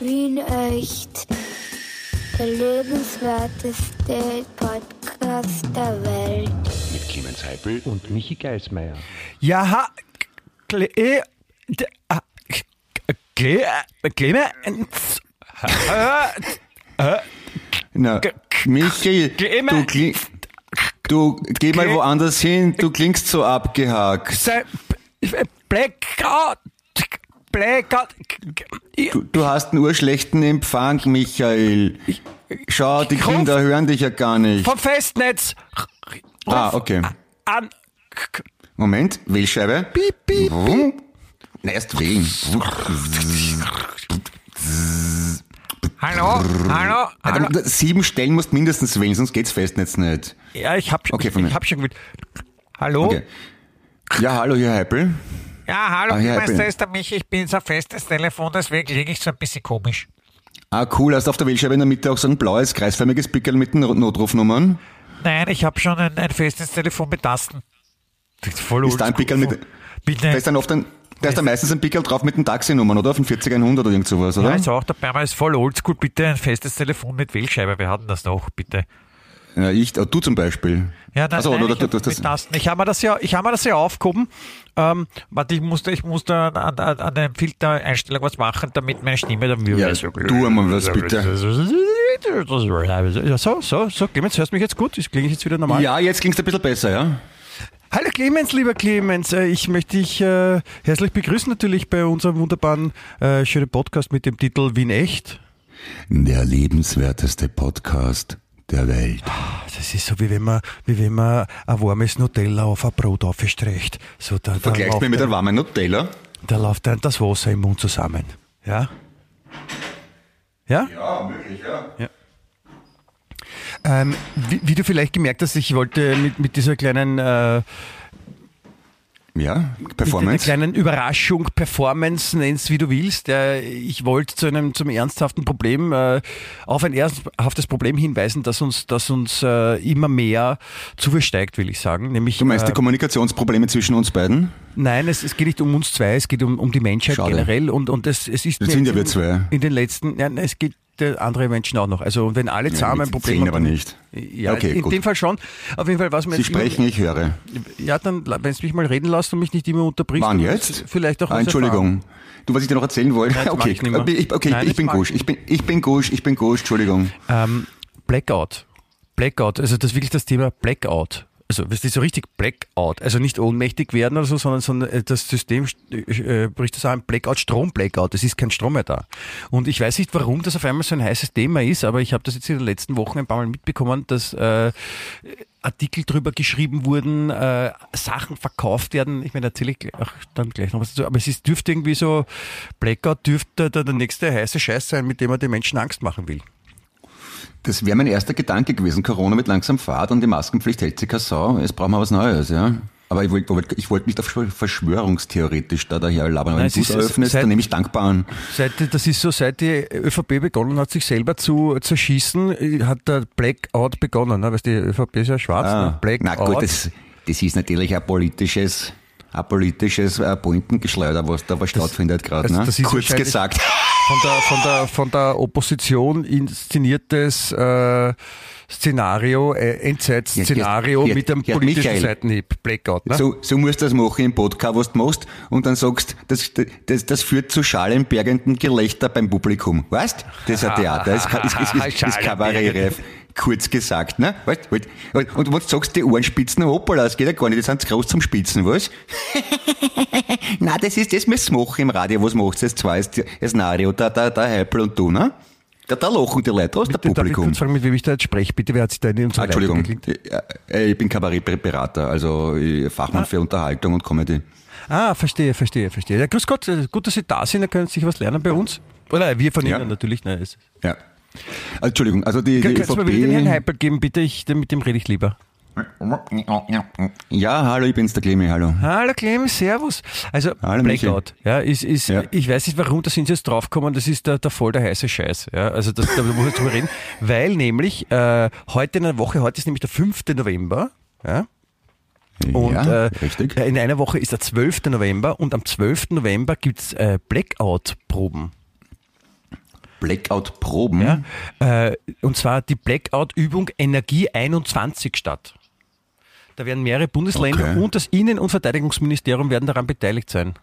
Wien echt. Der lebenswerteste Podcast der Welt. Mit Clemens Heipel und Michi Geismeier. Ja, ha, Cle, äh, d- ah, Cle, Clemens, Na, Michi, Clemens. du, kling, du geh mal Cle- woanders hin, du klingst so abgehakt. sei, Blackout, Blackout, Du, du hast einen urschlechten Empfang, Michael. Schau, die ruf- Kinder hören dich ja gar nicht. vom Festnetz, Ah, okay. an, Moment, Wählscheibe. piep, piep, Wumm. Na, erst wählen. hallo, hallo, hallo, Sieben Stellen musst mindestens wählen, sonst geht's Festnetz nicht. ja, ich hab, Okay, ich, von mir. ich hab schon gewählt, hallo, Okay. Ja, hallo, hier Heipel. Ja, hallo, Ah, ja, da ist der Michi. Ich bin so ein festes Telefon, deswegen liege ich so ein bisschen komisch. Ah, cool, hast auf der Wählscheibe in der Mitte auch so ein blaues, kreisförmiges Pickel mit den Notrufnummern? Nein, ich habe schon ein, ein festes Telefon mit Tasten. das ist voll Ist da ein Pickel mit, da Bitte. ist dann oft ein, da ist dann meistens ein Pickel drauf mit den Taxinummern, oder? Auf den 40100 oder irgend sowas, oder? Ja, ist auch dabei, aber ist voll oldschool. Bitte ein festes Telefon mit Wählscheibe. Wir hatten das noch, bitte. Ja, ich, ah, du zum Beispiel. Ja, nein, Ach so, nein, oder ich du, du, mit das, Tasten. Ich habe mir das ja, ich habe mir das ja aufgehoben. Ähm, warte, ich musste, ich musste an, an, an der Filtereinstellung was machen, damit meine Stimme dann wieder ja, tu einmal was, bitte. So, so, so, Clemens, hörst du mich jetzt gut? Ich klinge jetzt wieder normal? Ja, jetzt klingst du ein bisschen besser, ja? Hallo Clemens, lieber Clemens, Äh, ich möchte dich äh, herzlich begrüßen natürlich bei unserem wunderbaren äh, schönen Podcast mit dem Titel Wien echt. Der lebenswerteste Podcast der Welt. Das ist so wie wenn man, wie wenn man ein warmes Nutella auf ein Brot aufstreicht. So da, da, Vergleichst mir mit einem- warmen Nutella? da läuft einem das Wasser im Mund zusammen. Ja? Ja? Ja, möglich, ja. Ähm, wie, wie du vielleicht gemerkt hast, ich wollte mit, mit dieser kleinen äh, Ja, Performance. kleinen Überraschung, Performance, nenn's wie du willst. Ich wollte zu einem zum ernsthaften Problem, äh, auf ein ernsthaftes Problem hinweisen, das uns, das uns äh, immer mehr zuversteigt, will ich sagen. Nämlich, Du meinst die äh, Kommunikationsprobleme zwischen uns beiden? nein, es, es geht nicht um uns zwei, es geht um, um die Menschheit Schade. generell und, und es, es ist mir sind ja in- wir zwei. In den letzten, nein, es geht äh, andere Menschen auch noch. Also wenn alle zusammen ein Problem haben, aber nicht. Ja, Okay, in gut. dem Fall schon. Auf jeden Fall, was mir Sie jetzt immer- sprechen, ich höre. ja, dann, wenn du mich mal reden lässt und mich nicht immer unterbrichst. Wann jetzt? Vielleicht auch Ah, Entschuldigung. Du, was ich dir noch erzählen wollte? Nein, okay, ich mehr. ich, okay, Nein, ich bin Gusch. Ich bin, ich bin Gusch, ich bin Gusch, Entschuldigung. Ähm, Blackout. Blackout, also das ist wirklich das Thema Blackout. Also, das ist so richtig Blackout. Also nicht ohnmächtig werden oder so, sondern, sondern äh, das System äh, bricht zusammen. Blackout, Strom-Blackout. Es ist kein Strom mehr da. Und ich weiß nicht, warum das auf einmal so ein heißes Thema ist, aber ich habe das jetzt in den letzten Wochen ein paar Mal mitbekommen, dass äh, Artikel drüber geschrieben wurden, äh, Sachen verkauft werden. Ich meine, erzähle ich ach, dann gleich noch was dazu. Aber es ist, dürfte irgendwie so, Blackout dürfte der, der nächste heiße Scheiß sein, mit dem er den Menschen Angst machen will. Das wäre mein erster Gedanke gewesen. Corona mit langsam Fahrt und die Maskenpflicht hält sich keine Sau. Jetzt brauchen wir was Neues, ja. Aber ich wollte wollt, ich wollt nicht auf verschwörungstheoretisch da daher labern. Wenn du es eröffnest, seit- dann nehme ich dankbar an. Seit, das ist so, seit die ÖVP begonnen hat, sich selber zu zerschießen, äh, hat der Blackout begonnen. Ne? Weißt, die ÖVP ist ja schwarz. ne? Blackout. Ah. Na gut, das, das ist natürlich ein politisches, ein politisches äh, Pointengeschleuder, was da was stattfindet gerade. also Ne? das ist Kurz gesagt. von, der, von, der, von der Opposition inszeniertes äh, Szenario, äh, Endzeit-Szenario ja, mit einem ja, politischen Michael. Seitenhieb. Blackout. Ne? So, so musst du das machen im Podcast, was du machst, und dann sagst, das, das, das führt zu schalenbergendem Gelächter beim Publikum. Weißt? Das ist ein Theater, das ist, ist, ist, ist, ist Kabarettreif. Kurz gesagt, ne? Weißt, weißt, und, und wenn du sagst, die Ohrenspitzen, hoppala, das geht ja gar nicht, die sind zu groß zum Spitzen, was? Na, das ist, das müssen wir machen im Radio, was macht das zwei, ist das Nario, der, der, der Heipel und du, ne? Da, da lachen die Leute aus, der Darf ich Publikum. kurz fragen, mit wem ich da jetzt spreche? Bitte, wer hat sich da in unserer Ah, Entschuldigung? Äh, ich bin Kabarettberater, also Fachmann für Unterhaltung und Comedy. Ah, verstehe, verstehe, verstehe. Ja, grüß Gott, äh, gut, dass Sie da sind, da können Sie sich was lernen bei uns. Oder wir von Ja. Ihnen natürlich. Ne, es- Ja. Also, Entschuldigung, also die, die Kannst du mir bitte den Herrn ÖVP... Heipel geben, bitte? Ich, mit dem rede ich lieber. Ja, hallo, ich bin's, der Clemi, hallo. Hallo Clemens, Servus. Also Hallo, Michi. Blackout, ja, ist, ist Ja. ich weiß nicht warum, da sind sie jetzt draufgekommen, das ist der, der voll der heiße Scheiß. Ja, also das, da muss ich drüber reden, weil nämlich äh, heute in einer Woche, heute ist nämlich der 5. November, ja, und ja, äh, in einer Woche ist der 12. November und am 12. November gibt's äh, Blackout-Proben. Blackout-Proben? Ja? Äh, und zwar die Blackout-Übung Energie 21 statt. Da werden mehrere Bundesländer Okay. und das Innen- und Verteidigungsministerium werden daran beteiligt sein.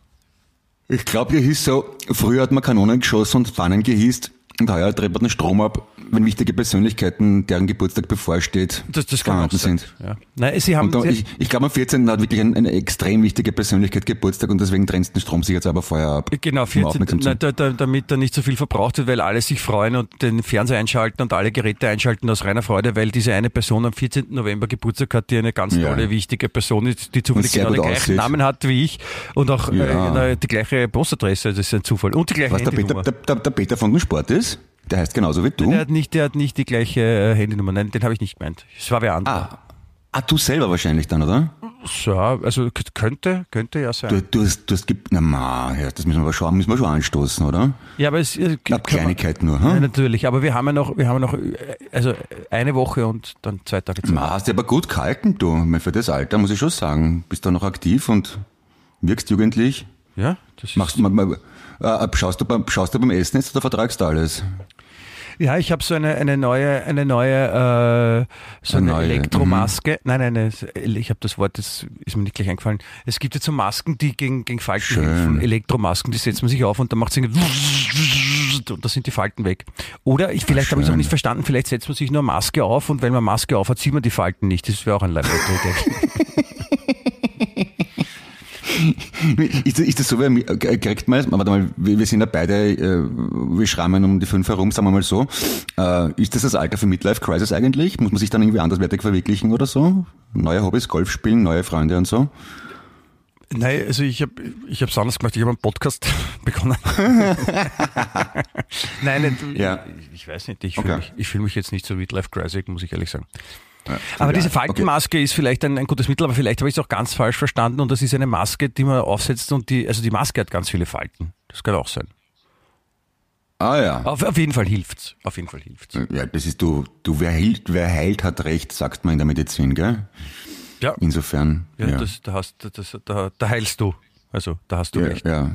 Ich glaube, hier hieß so, früher hat man Kanonen geschossen und Pfannen gehisst und heuer dreht man den Strom ab, wenn wichtige Persönlichkeiten, deren Geburtstag bevorsteht, Das, das vorhanden sind. Ja. Nein, sie haben, da, sie, ich, ich glaube, am 14. hat wirklich ein, eine extrem wichtige Persönlichkeit Geburtstag und deswegen trennst den Strom sich jetzt aber vorher ab. Genau, Um 14, aufmerksam zu- na, da, da, damit da nicht so viel verbraucht wird, weil alle sich freuen und den Fernseher einschalten und alle Geräte einschalten aus reiner Freude, weil diese eine Person am 14. November Geburtstag hat, die eine ganz Ja. tolle, wichtige Person ist, die zufällig genau den gleichen. Namen hat wie ich und auch Ja. äh, die gleiche Postadresse, das ist ein Zufall. Und die gleiche Was der Peter, der, der Peter von den Sport ist? Der heißt genauso wie du? Der hat nicht, der hat nicht die gleiche äh, Handynummer. Nein, den habe ich nicht gemeint. Es war wer anderer. Ah. ah, du selber wahrscheinlich dann, oder? So, also könnte, könnte ja sein. Du, du hast, du hast, ge- na ma, ja, das müssen wir schon, müssen wir schon anstoßen, oder? ja, aber es äh, Na, kann man- Kleinigkeit nur, Ja, hm? natürlich, aber wir haben ja noch, wir haben ja noch, äh, also eine Woche und dann zwei Tage Zeit. Ma, hast du aber gut gehalten, du. Ich meine, Für das Alter muss ich schon sagen. Bist du noch aktiv und wirkst jugendlich? Ja, das ist, Machst mal äh, schaust, du beim, schaust du beim Essen jetzt oder vertragst du alles? ja, ich habe so eine, eine neue, eine neue, äh, so Eine eine, neue, Elektromaske. Nein, nein, nein, ich habe das Wort, das ist mir nicht gleich eingefallen. Es gibt jetzt so Masken, die gegen, gegen Falten Schön. helfen. Elektromasken, die setzt man sich auf und dann macht es und da sind die Falten weg. Oder ich, vielleicht habe ich es auch nicht verstanden, vielleicht setzt man sich nur Maske auf und wenn man Maske auf hat, sieht man die Falten nicht. Das wäre auch ein Leibwert. Ist, das- ist das so, wie, äh, kriegt man, warte mal, wir wir sind ja beide, äh, wir schrammen um die fünf herum, sagen wir mal so. Äh, ist das das Alter für Midlife Crisis eigentlich? Muss man sich dann irgendwie anderswertig verwirklichen oder so? Neue Hobbys, Golf spielen, neue Freunde und so? Nein, also ich habe ich hab's anders gemacht. Ich habe einen Podcast begonnen. Nein, nicht, Ja. ich, ich weiß nicht. Ich Okay. fühle mich, ich fühl mich jetzt nicht so Midlife Crisis, muss ich ehrlich sagen. Ja, Aber diese okay. Faltenmaske ist vielleicht ein, ein gutes Mittel, aber vielleicht habe ich es auch ganz falsch verstanden und das ist eine Maske, die man aufsetzt und die, also die Maske hat ganz viele Falten. Das kann auch sein. Ah ja. Auf, auf jeden Fall hilft's. Auf jeden Fall hilft's. Ja, das ist du, du, wer heilt, wer heilt, hat recht, sagt man in der Medizin, gell? Ja, Insofern. ja, Ja, Das, da, hast, das, da, da heilst du. Also da hast du Ja, recht. ja.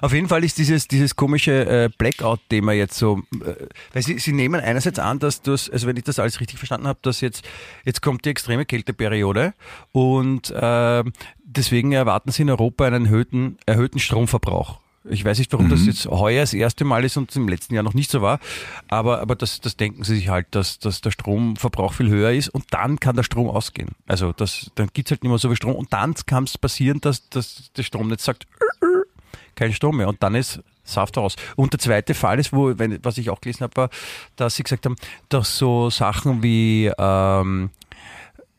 Auf jeden Fall ist dieses, dieses komische äh, Blackout-Thema jetzt so, äh, weil sie, sie nehmen einerseits an, dass das, also wenn ich das alles richtig verstanden habe, dass jetzt, jetzt kommt die extreme Kälteperiode und äh, deswegen erwarten sie in Europa einen erhöhten, erhöhten Stromverbrauch. Ich weiß nicht, warum das jetzt heuer das erste Mal ist und im letzten Jahr noch nicht so war, aber, aber das, das denken sie sich halt, dass, dass der Stromverbrauch viel höher ist und dann kann der Strom ausgehen. Also das, dann gibt's halt nicht mehr so viel Strom und dann kann es passieren, dass, dass das Stromnetz sagt, kein Strom mehr und dann ist Saft raus. Und der zweite Fall ist, wo, wenn, was ich auch gelesen habe, war, dass sie gesagt haben, dass so Sachen wie ähm,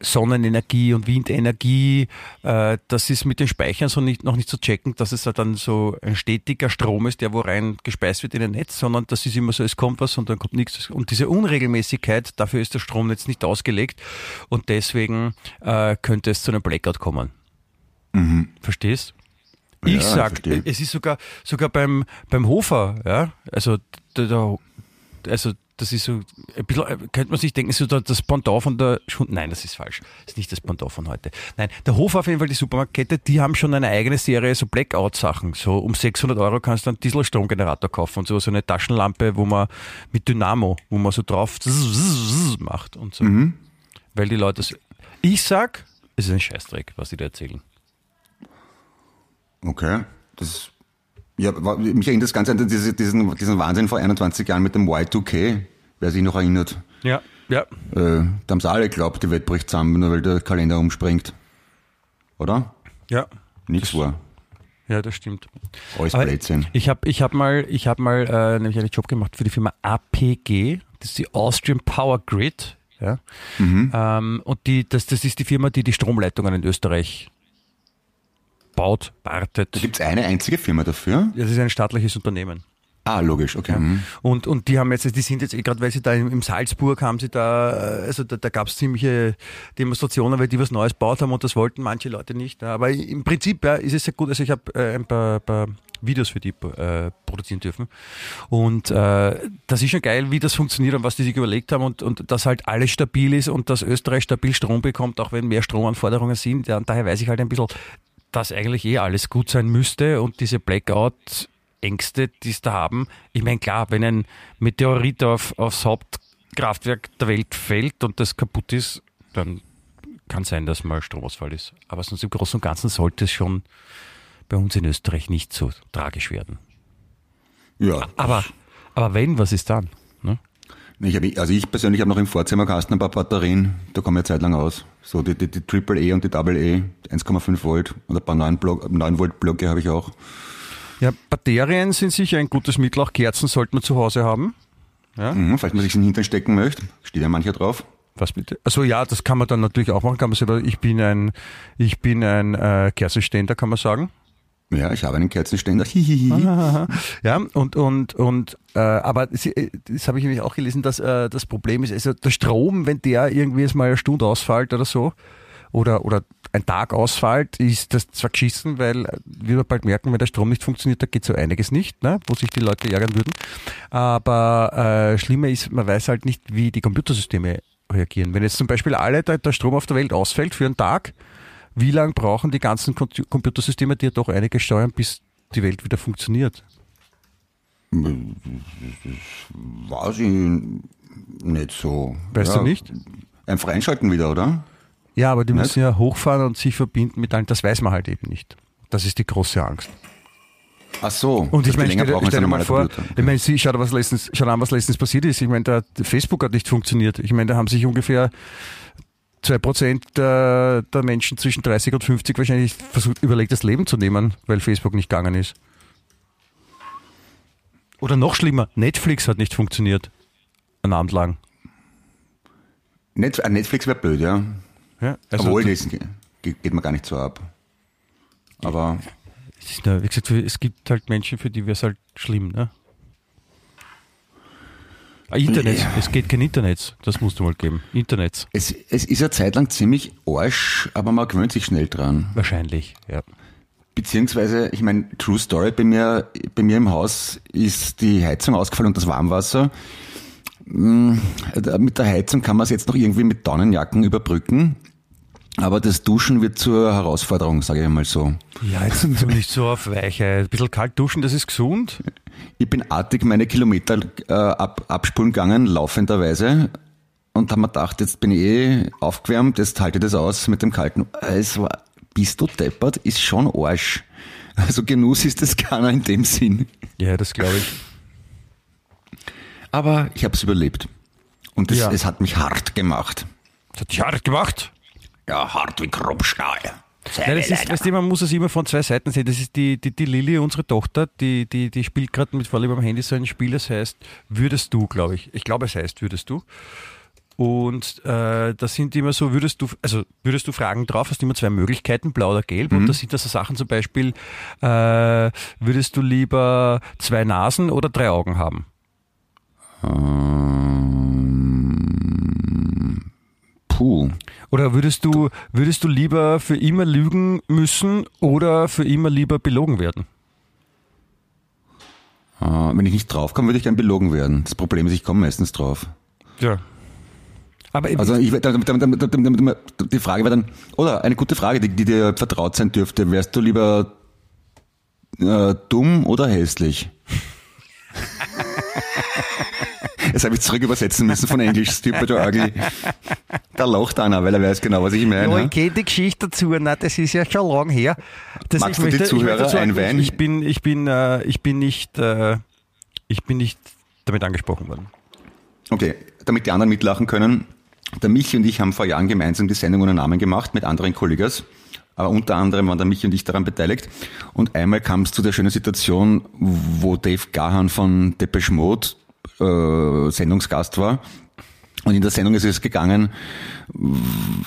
Sonnenenergie und Windenergie, äh, das ist mit den Speichern so nicht, noch nicht zu checken, dass es dann so ein stetiger Strom ist, der wo rein gespeist wird in ein Netz, sondern das ist immer so, es kommt was und dann kommt nichts. Und diese Unregelmäßigkeit, dafür ist das Stromnetz nicht ausgelegt und deswegen äh, könnte es zu einem Blackout kommen. Verstehst? Ich Ja, ich sag, verstehe. es ist sogar sogar beim beim Hofer, ja, also da, also das ist so ein bisschen, äh, könnte man sich denken, so da- das Pendant von der Schund Nein, das ist falsch. Das ist nicht das Pendant von heute. Nein, der Hofer auf jeden Fall, die Supermarktkette, die haben schon eine eigene Serie so Blackout-Sachen. So um 600 Euro kannst du einen Dieselstromgenerator kaufen und so, so eine Taschenlampe, wo man mit Dynamo, wo man so drauf macht und so. Weil die Leute. Ich sag, es ist ein Scheißdreck, was die da erzählen. Okay. Das, ja, mich erinnert das Ganze an diese, diesen, diesen Wahnsinn vor 21 Jahren mit dem Y2K, wer sich noch erinnert. Ja, ja. Äh, da haben sie alle geglaubt, die Welt bricht zusammen, nur weil der Kalender umspringt. Oder? Ja, Nichts war. ja, das stimmt. Alles Blödsinn. Ich habe ich hab mal, ich hab mal äh, nämlich einen Job gemacht für die Firma APG, das ist die Austrian Power Grid. Ja? Ähm, und die, das, das ist die Firma, die die Stromleitungen in Österreich baut, wartet. Da gibt's eine einzige Firma dafür? Das ist ein staatliches Unternehmen. Ah, logisch, okay. Mhm. Und, und die haben jetzt, die sind jetzt gerade, weil sie da im, Salzburg haben sie da, also da, da gab es ziemliche Demonstrationen, weil die was Neues gebaut haben und das wollten manche Leute nicht. Ja. Aber im Prinzip ja, ist es sehr gut. Also ich habe äh, ein paar, paar Videos für die äh, produzieren dürfen. Und äh, das ist schon geil, wie das funktioniert und was die sich überlegt haben und, und dass halt alles stabil ist und dass Österreich stabil Strom bekommt, auch wenn mehr Stromanforderungen sind. Ja, und daher weiß ich halt ein bisschen, dass eigentlich eh alles gut sein müsste und diese Blackout Ängste, die es da haben. Ich meine, klar, wenn ein Meteorit auf, aufs Hauptkraftwerk der Welt fällt und das kaputt ist, dann kann sein, dass mal Stromausfall ist. Aber sonst im Großen und Ganzen sollte es schon bei uns in Österreich nicht so tragisch werden. Ja. Aber, aber wenn, was ist dann? Ich hab, also ich persönlich habe noch im Vorzimmerkasten ein paar Batterien, da kommen wir Zeit lang aus. So die, die, die Triple E und die Double E, 1,5 Volt und ein paar 9, Block, 9 Volt Blöcke habe ich auch. Ja, Batterien sind sicher ein gutes Mittel, auch Kerzen sollte man zu Hause haben. Ja. Mhm, falls man sich in den Hintern stecken möchte, steht ja mancher drauf. Was bitte? Also ja, das kann man dann natürlich auch machen. Kann man selber, ich bin ein, ich bin ein äh, Kerzenständer, kann man sagen. Ja, ich habe einen Kerzenständer. Hihihi. Ja, und, und, und äh, aber das, das habe ich nämlich auch gelesen, dass äh, das Problem ist, also der Strom, wenn der irgendwie jetzt mal eine Stunde ausfällt oder so, oder, oder ein Tag ausfällt, ist das zwar geschissen, weil wie wir bald merken, wenn der Strom nicht funktioniert, da geht so einiges nicht, ne, wo sich die Leute ärgern würden. Aber äh, schlimmer ist, man weiß halt nicht, wie die Computersysteme reagieren. Wenn jetzt zum Beispiel alle der, der Strom auf der Welt ausfällt für einen Tag, wie lange brauchen die ganzen Com- Computersysteme, die ja doch einige steuern, bis die Welt wieder funktioniert? Weiß ich nicht so. Weißt ja, du nicht? Einfach einschalten wieder, oder? Ja, aber die Nicht? müssen ja hochfahren und sich verbinden mit allen. Das weiß man halt eben nicht. Das ist die große Angst. Ach so. Und ich die meine, stell, stell dir mal vor, Computer. ich meine, sie, schau, dir, was letztens, schau dir an, was letztens passiert ist. Ich meine, der, Facebook hat nicht funktioniert. Ich meine, da haben sich ungefähr 2% der, der Menschen zwischen 30 und 50 wahrscheinlich versucht, überlegt, das Leben zu nehmen, weil Facebook nicht gegangen ist. Oder noch schlimmer, Netflix hat nicht funktioniert. Einen Abend lang. Net, äh, Netflix wäre blöd, ja. Ja, also Obwohl, das ge- geht mir gar nicht so ab. Aber nur- wie gesagt, es gibt halt Menschen, für die wäre es halt schlimm. Ne? Ah, Internet, Ja. es geht kein Internet, das musst du mal geben. Internet, es, es ist eine Zeit lang ziemlich arsch, aber man gewöhnt sich schnell dran. wahrscheinlich, ja. Beziehungsweise, ich meine, True Story, bei mir, bei mir im Haus ist die Heizung ausgefallen und das Warmwasser. Da- Mit der Heizung kann man es jetzt noch irgendwie mit Daunenjacken überbrücken. Aber das Duschen wird zur Herausforderung, sage ich mal so. Ja, jetzt tu nicht so auf Weiche. Ein bisschen kalt duschen, das ist gesund. Ich bin artig meine Kilometer äh, ab, abspulen gegangen, laufenderweise. Und habe mir gedacht, jetzt bin ich eh aufgewärmt, jetzt halte ich das aus mit dem Kalten. Es war, bist du deppert, ist schon Arsch. Also Genuss ist das keiner in dem Sinn. Ja, das glaube ich. Aber ich habe es überlebt. Und es, Ja. es hat mich hart gemacht. Das hat dich hart gemacht. Ja, hart wie Kruppstahl. Ja, das ist, weißt du, man muss es immer von zwei Seiten sehen. Das ist die, die, die Lilly, unsere Tochter, die, die, die spielt gerade mit vor allem am Handy so ein Spiel, das heißt Würdest du, glaube ich. Ich glaube, es heißt Würdest du. Und äh, da sind immer so, würdest du, also würdest du Fragen drauf, hast immer zwei Möglichkeiten, blau oder gelb. Und da sind das so Sachen zum Beispiel, äh, würdest du lieber zwei Nasen oder drei Augen haben? Ähm, puh. Oder würdest du, würdest du lieber für immer lügen müssen oder für immer lieber belogen werden? Äh, wenn ich nicht draufkomme, würde ich gern belogen werden. Das Problem ist, ich komme meistens drauf. Ja. Aber Also ich, die Frage wäre dann, oder eine gute Frage, die, die dir vertraut sein dürfte, wärst du lieber äh, dumm oder hässlich? Jetzt habe ich zurück übersetzen müssen von Englisch, stupid or ugly. Da lacht einer, weil er weiß genau, was ich meine. Ja, ich kenne die Geschichte dazu, na, das ist ja schon lang her. Das, Magst ich du die möchte- ich Zuhörer möchte sagen, einweihen? Ich, ich bin, ich bin, äh, ich bin nicht, äh, ich bin nicht damit angesprochen worden. Okay, damit die anderen mitlachen können. Der Michi und ich haben vor Jahren gemeinsam die Sendung ohne Namen gemacht mit anderen Kollegas. Aber unter anderem waren der Michi und ich daran beteiligt. Und einmal kam es zu der schönen Situation, wo Dave Gahan von Depeche Mode äh, Sendungsgast war. Und in der Sendung ist es gegangen,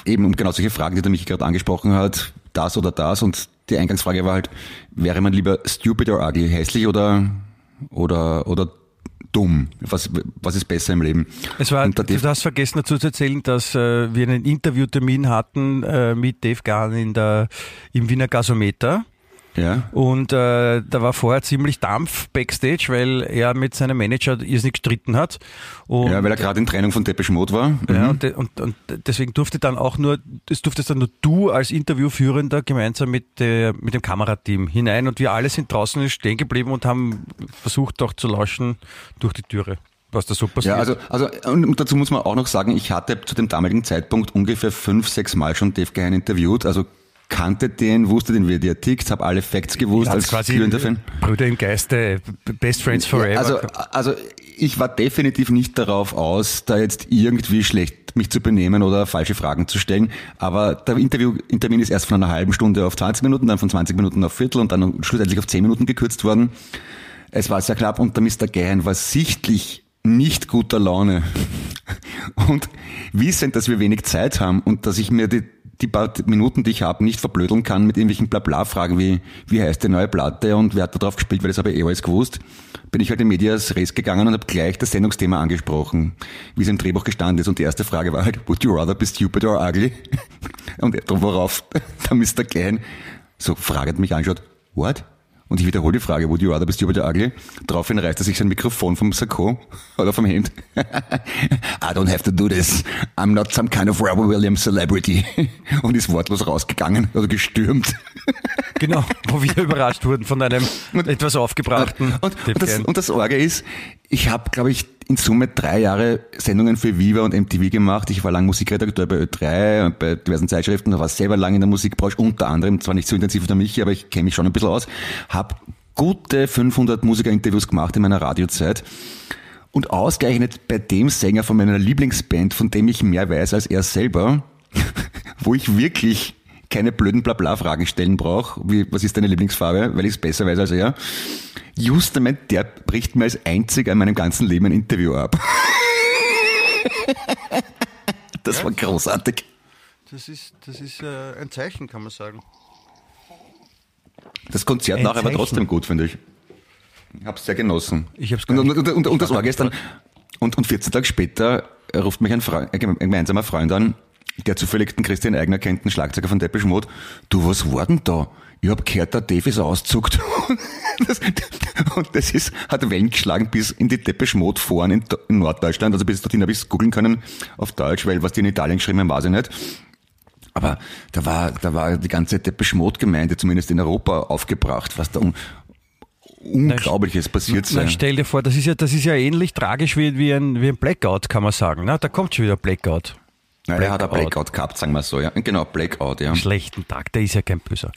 eben um genau solche Fragen, die der Michi gerade angesprochen hat, das oder das. Und die Eingangsfrage war halt, wäre man lieber stupid or ugly, hässlich oder, oder, oder dumm? Was, was ist besser im Leben? Es war, du hast vergessen dazu zu erzählen, dass äh, wir einen Interviewtermin hatten äh, mit Dave Gahn in der, im Wiener Gasometer. Ja. Und äh, da war vorher ziemlich Dampf backstage, weil er mit seinem Manager irrsinnig gestritten hat. Und, ja, weil er gerade in Trennung von Depeche Mode war. Ja, mhm. und, und, und, deswegen durfte dann auch nur, es durftest dann nur du als Interviewführender gemeinsam mit, der, mit dem Kamerateam hinein und wir alle sind draußen stehen geblieben und haben versucht doch zu lauschen durch die Türe was da so passiert. Ja, also, also und dazu muss man auch noch sagen, ich hatte zu dem damaligen Zeitpunkt ungefähr fünf, sechs Mal schon Dave Gein interviewt, also kannte den, wusste den, wie der tickt, habe alle Facts gewusst als quasi Fan. Brüder im Geiste, Best Friends Forever. Also, also ich war definitiv nicht darauf aus, da jetzt irgendwie schlecht mich zu benehmen oder falsche Fragen zu stellen. Aber der Interview, Interview ist erst von einer halben Stunde auf 20 Minuten, dann von 20 Minuten auf Viertel und dann schlussendlich auf 10 Minuten gekürzt worden. Es war sehr knapp und der Mr. Gahan war sichtlich nicht guter Laune. Und wissend, dass wir wenig Zeit haben und dass ich mir die die paar Minuten, die ich habe, nicht verblödeln kann mit irgendwelchen Blabla-Fragen wie, wie heißt die neue Platte und wer hat da drauf gespielt, weil das habe ich eh alles gewusst, bin ich halt in Medias Res gegangen und habe gleich das Sendungsthema angesprochen, wie es im Drehbuch gestanden ist. Und die erste Frage war halt, would you rather be stupid or ugly? Und worauf der Mr. Klein so fragend mich anschaut, what? Und ich wiederhole die Frage, would you rather be stupid or ugly? Daraufhin reißt er sich sein Mikrofon vom Sakko oder vom Hemd. I don't have to do this. I'm not some kind of Robert Williams celebrity. Und ist wortlos rausgegangen oder gestürmt. Genau, wo wir überrascht wurden von einem etwas aufgebrachten. Und, und, das, und das Orge ist, ich habe, glaube ich, in Summe drei Jahre Sendungen für Viva und MTV gemacht. Ich war lang Musikredakteur bei Ö3 und bei diversen Zeitschriften, war selber lang in der Musikbranche, unter anderem, zwar nicht so intensiv wie der Michi, aber ich kenne mich schon ein bisschen aus, habe gute 500 Musikerinterviews gemacht in meiner Radiozeit. Und ausgerechnet bei dem Sänger von meiner Lieblingsband, von dem ich mehr weiß als er selber, wo ich wirklich keine blöden Blabla-Fragen stellen brauche, wie was ist deine Lieblingsfarbe, weil ich es besser weiß als er, Justament, der bricht mir als einziger in meinem ganzen Leben ein Interview ab. das ja. war großartig. Das ist, das ist äh, ein Zeichen, kann man sagen. Das Konzert ein nachher Zeichen. war trotzdem gut, finde ich. Ich habe es sehr genossen. Ich hab's und, und, und, und, und das war gestern. Und, und 14 Tage später ruft mich ein, Freund, ein gemeinsamer Freund an, der zufällig den Christian Eigner kennt, den Schlagzeuger von Depeche Mode. Du, was war denn da? Ich hab gehört, der Dave ist auszuckt. Das, und das ist, hat Wellen geschlagen bis in die Depeche Mode Foren in, in Norddeutschland. Also bis dorthin habe ich es googeln können auf Deutsch, weil was die in Italien geschrieben haben, weiß ich nicht. Aber da war, da war die ganze Depeche Mode Gemeinde, zumindest in Europa, aufgebracht, was da um, Unglaubliches passiert sein. stell dir vor, das ist ja, das ist ja ähnlich tragisch wie, wie, ein, wie ein Blackout, kann man sagen. Na, da kommt schon wieder Blackout. Na, er hat ein Blackout gehabt, sagen wir so, ja. Genau, Blackout, ja. schlechten Tag, der ist ja kein Böser.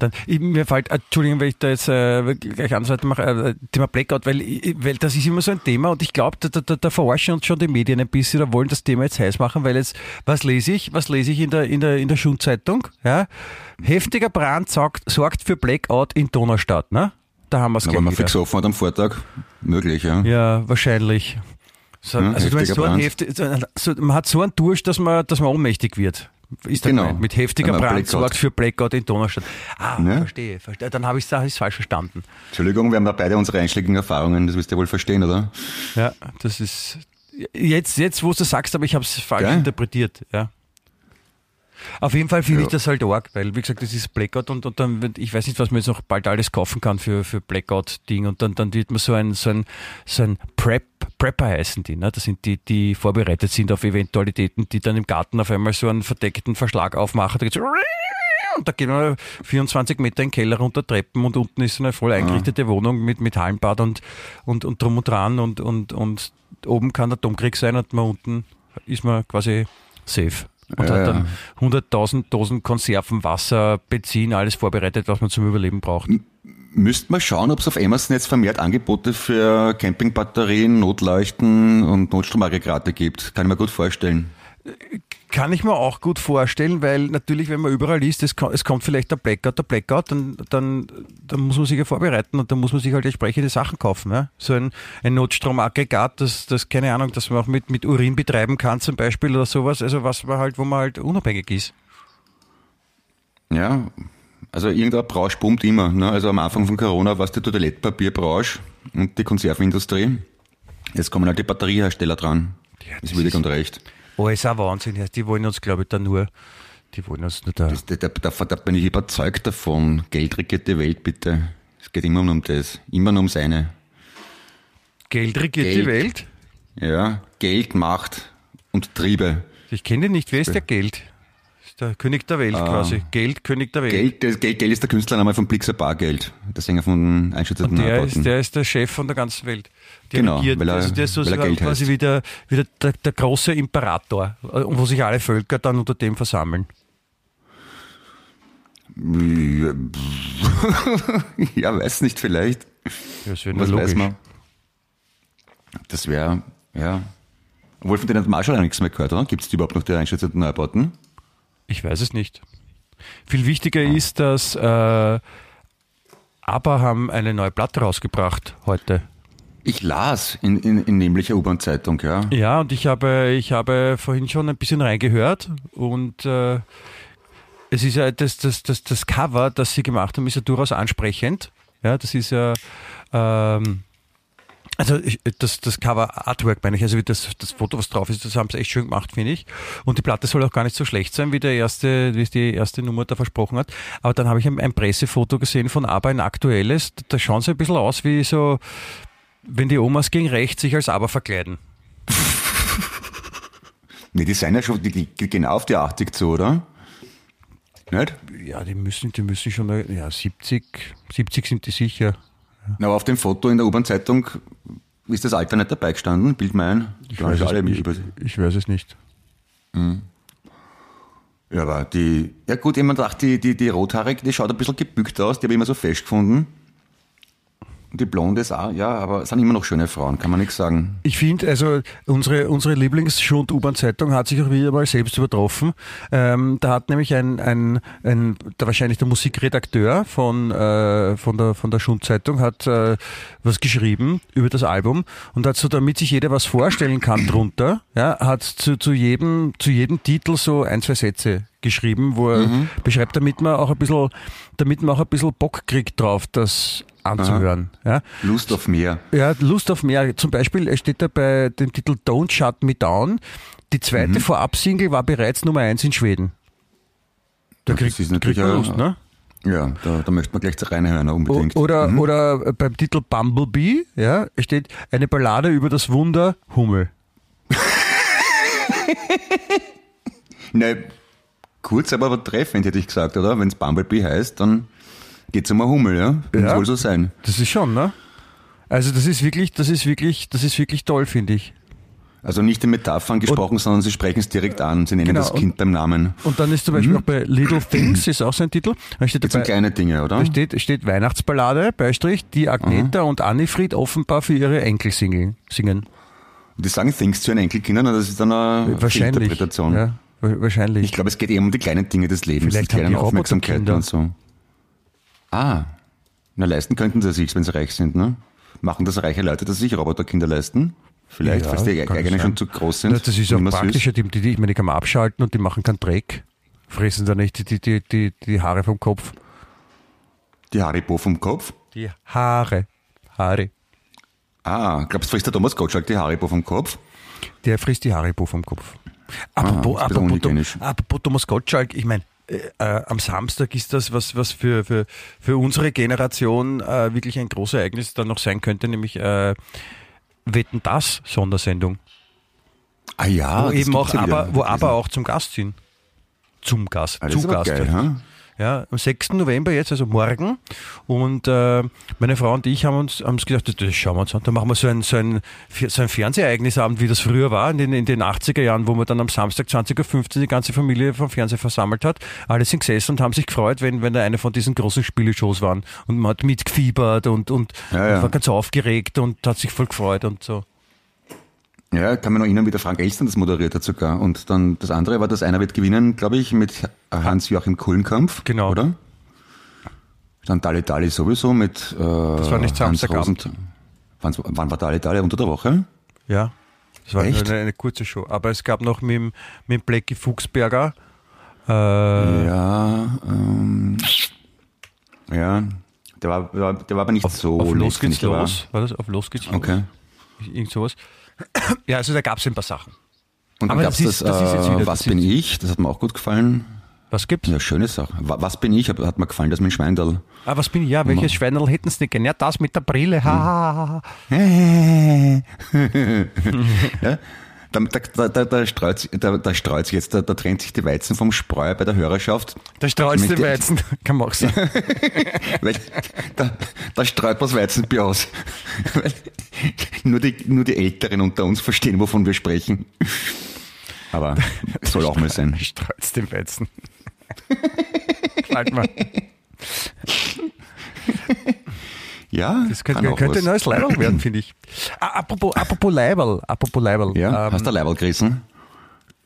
Dann, ich, mir fällt, Entschuldigung, wenn ich da jetzt äh, gleich Answeite mache, äh, Thema Blackout, weil, weil das ist immer so ein Thema und ich glaube, da, da, da verarschen uns schon die Medien ein bisschen oder wollen das Thema jetzt heiß machen, weil jetzt, was lese ich? Was lese ich in der, in der, in der Schundzeitung? Ja? Heftiger Brand sorgt, sorgt für Blackout in Donaustadt, ne? Da haben wir es gleich. Aber man fix offen hat am Vortag, möglich, ja. Ja, wahrscheinlich. So, ja, also du meinst, so ein Heftig, so, man hat so einen Durst, dass man, dass man ohnmächtig wird. Ist genau. Gemeint. Mit heftiger Brand sorgt für Blackout in Donaustadt. Ah, ja. verstehe, verstehe. Dann habe ich es falsch verstanden. Entschuldigung, wir haben da beide unsere einschlägigen Erfahrungen, das wirst du ja wohl verstehen, oder? Ja, das ist jetzt, jetzt wo du sagst, aber ich habe es falsch Geil. interpretiert. Ja. Auf jeden Fall finde ja. ich das halt arg, weil, wie gesagt, das ist Blackout und, und dann, ich weiß nicht, was man jetzt noch bald alles kaufen kann für, für Blackout-Ding und dann, dann wird man so ein, so ein, so ein Prep, Prepper heißen die, ne? Das sind die, die vorbereitet sind auf Eventualitäten, die dann im Garten auf einmal so einen verdeckten Verschlag aufmachen, da geht's und da geht man 24 Meter in den Keller runter Treppen und unten ist eine voll eingerichtete ja. Wohnung mit, mit Hallenbad und, und, und drum und dran und, und, und oben kann der Domkrieg sein und man unten ist man quasi safe und ja, hat dann 100.000 Dosen Konserven, Wasser, Benzin, alles vorbereitet, was man zum Überleben braucht. Müsste man schauen, ob es auf Amazon jetzt vermehrt Angebote für Campingbatterien, Notleuchten und Notstromaggregate gibt. Kann ich mir gut vorstellen. Kann ich mir auch gut vorstellen, weil natürlich, wenn man überall liest, es, es kommt vielleicht der Blackout, der Blackout, dann, dann, dann muss man sich ja vorbereiten und dann muss man sich halt entsprechende Sachen kaufen. Ja? So ein, ein Notstromaggregat, das, das, keine Ahnung, das man auch mit, mit Urin betreiben kann zum Beispiel oder sowas, also was man halt, wo man halt unabhängig ist. Ja, also irgendein Branche pumpt immer. Ne? Also am Anfang von Corona war es die Toilettpapierbranche und die Konservenindustrie. Jetzt kommen halt die Batteriehersteller dran. Ja, das ist willig und recht. Oh, ist auch Wahnsinn. Die wollen uns, glaube ich, da nur, Die wollen uns nur da. Das, da, da, da, da bin ich überzeugt davon. Geld regiert die Welt, bitte. Es geht immer nur um das. Immer nur um seine. Geld regiert Geld. die Welt. Ja, Geld, Macht und Triebe. Ich kenne den nicht. Wer ist der Geld? Der König der Welt quasi. Geld, König der Welt. Ah. Geld, das, Geld, Geld ist der Künstlername von Blixer Bargeld. Der Sänger von Einschützerten Und der Neubauten. ist, der ist der Chef von der ganzen Welt. Der Genau, regiert, weil er- also der ist so weil er Geld quasi heißt. wie, der, wie der, der, der große Imperator, äh, wo sich alle Völker dann unter dem versammeln. Ja, weiß nicht, vielleicht. Das wäre Was weiß logisch. man? Das wäre, ja. Obwohl von denen hat man auch schon nichts mehr gehört, oder? Gibt es überhaupt noch die Einschützerten Neubauten? Ich weiß es nicht. Viel wichtiger ist, dass äh, ABBA haben eine neue Platte rausgebracht heute. Ich las in, in, in nämlicher U-Bahn-Zeitung, ja. Ja, und ich habe, ich habe vorhin schon ein bisschen reingehört und äh, es ist ja das, das, das, das Cover, das sie gemacht haben, ist ja durchaus ansprechend. Ja, das ist ja ähm, also ich, das, das Cover Artwork meine ich, also wie das, das Foto, was drauf ist, das haben sie echt schön gemacht, finde ich. Und die Platte soll auch gar nicht so schlecht sein, wie der erste, wie es die erste Nummer da versprochen hat. Aber dann habe ich ein, ein Pressefoto gesehen von ABBA, ein aktuelles. Da schauen sie ein bisschen aus wie so, wenn die Omas gegen rechts sich als ABBA verkleiden. Nee, die sind ja schon, die, die gehen auf die 80 zu, oder? Nicht? Ja, die müssen, die müssen schon, ja, 70, 70 sind die sicher. Na, aber auf dem Foto in der U-Bahn-Zeitung ist das Alter nicht dabei gestanden, bild mir ein. Haben weiß es, ich, ich weiß es nicht. Ja, aber die, ja gut, jemand dachte, die, die, die Rothaarige, die schaut ein bisschen gebückt aus, die habe ich immer so fest gefunden. Die Blonde ist auch, ja, aber es sind immer noch schöne Frauen, kann man nichts sagen. Ich finde, also unsere, unsere Lieblings-Schund-U-Bahn-Zeitung hat sich auch wieder mal selbst übertroffen. Ähm, da hat nämlich ein, ein, ein der wahrscheinlich der Musikredakteur von, äh, von der, von der Schund-Zeitung hat äh, was geschrieben über das Album und hat so, damit sich jeder was vorstellen kann drunter, ja, hat zu, zu, jedem, zu jedem Titel so ein, zwei Sätze geschrieben, wo er beschreibt, damit man auch ein bisschen, damit man auch ein bisschen Bock kriegt drauf, das anzuhören. Ja. Lust auf mehr. Ja, Lust auf mehr. Zum Beispiel steht da bei dem Titel Don't Shut Me Down. Die zweite Mhm. Vorab-Single war bereits Nummer eins in Schweden. Da kriegt, das ist natürlich kriegt man Lust, ne? Ja, da, da möchte man gleich reinhören, O unbedingt. oder, oder beim Titel Bumblebee, ja, steht eine Ballade über das Wunder Hummel. Ne, kurz, aber, aber treffend, hätte ich gesagt, oder? Wenn es Bumblebee heißt, dann geht's um einen Hummel, ja? Das Ja. soll so sein. Das ist schon, ne? Also das ist wirklich, das ist wirklich, das ist wirklich toll, finde ich. Also nicht in Metaphern gesprochen, sondern sie sprechen es direkt an. Sie nennen Genau, das und- Kind beim Namen. Und dann ist zum Beispiel auch bei Little Things, ist auch so ein Titel. Da steht Das sind dabei, kleine Dinge, oder? Da steht, steht Weihnachtsballade, Beistrich, die Agneta und Annifried offenbar für ihre Enkel singen. singen. Die sagen Things zu ihren Enkelkindern, und das ist dann eine. Interpretation. Ja, wa- wahrscheinlich. Ich glaube, es geht eben um die kleinen Dinge des Lebens, Vielleicht die kleinen die Aufmerksamkeiten und so. Ah, na leisten könnten sie sich, wenn sie reich sind, ne? Machen das reiche Leute, dass sie sich Roboterkinder leisten? Vielleicht, Ja, falls die eigenen schon zu groß sind. das ist auch immer praktisch, süß. die, die, ich meine, die kann man abschalten und die machen keinen Dreck. Fressen da nicht die, die, die, die, Haare vom Kopf. Die Haribo vom Kopf. Die Haare. Haare. Ah, glaubst du, frisst der Thomas Gottschalk die Haribo vom Kopf? Der frisst die Haribo vom Kopf. Ah, Apropos, bisschen apropos, unhygienisch. apropos Thomas Gottschalk, ich meine, äh, äh, am Samstag ist das, was, was für, für, für unsere Generation äh, wirklich ein großes Ereignis dann noch sein könnte, nämlich äh, Wetten das Sondersendung. Ah ja, wo das eben auch aber, wo aber auch zum Gast sind. Zum Gast. Ah, zu Gast. geil, ha? Ja, am 6. November jetzt, also morgen. Und äh, meine Frau und ich haben uns, haben uns gedacht, das, das schauen wir uns an. Da machen wir so ein, so ein, so ein Fernsehereignisabend, wie das früher war, in den, in den 80er Jahren, wo man dann am Samstag 20.15 Uhr die ganze Familie vom Fernseher versammelt hat. Alle sind gesessen und haben sich gefreut, wenn, wenn da eine von diesen großen Spieleshows waren. Und man hat mitgefiebert und, und, Ja, ja. und war ganz aufgeregt und hat sich voll gefreut und so. Ja, kann man noch erinnern, wie der Frank Elstern das moderiert hat sogar. Und dann das andere war, dass einer wird gewinnen, glaube ich, mit Hans-Joachim Kullenkampf. Genau. Oder? Dann Dali Dali sowieso mit äh, das war nicht Samstagabend. Wann, wann war Dali Dali? Unter der Woche? Ja. Das war Echt? eine, eine kurze Show. Aber es gab noch mit, mit Blackie Fuchsberger. Äh, Ja, ähm, ja. Der war, der war, aber nicht so auf Los geht's der war- los. War das? Auf Los geht's los? Okay. Irgend sowas. Ja, also da gab es ein paar Sachen. Und dann Aber gab es das das, ist- das ist jetzt äh, wieder- Was das bin ist- ich? Das hat mir auch gut gefallen. Was gibt's? Ja, schöne Sache. Wa- Was bin ich? Hat mir gefallen, das mit dem Schweindal. Ah, was bin ich? Ja, welches Schweinerl hätten Sie nicht gern? Ja, das mit der Brille. Ha, ha, ha, ha. ja? Da, da, da, da, streut, sich- da, da streut sich jetzt, da, da trennt sich die Weizen vom Spreu bei der Hörerschaft. Der strahlste Mit der- Weizen. Kann man auch sagen. Weil da, da streut man das Weizenbier aus. Weil nur, die, nur die Älteren unter uns verstehen, wovon wir sprechen. Aber soll auch mal sein. Der strahlste Weizen. Gefällt mir. Ja, Das könnte, könnte ein neues Leiberl werden, finde ich. Ah, apropos, apropos Leiberl. Apropos Leiberl. Ja, Ähm, hast du Leiberl gerissen?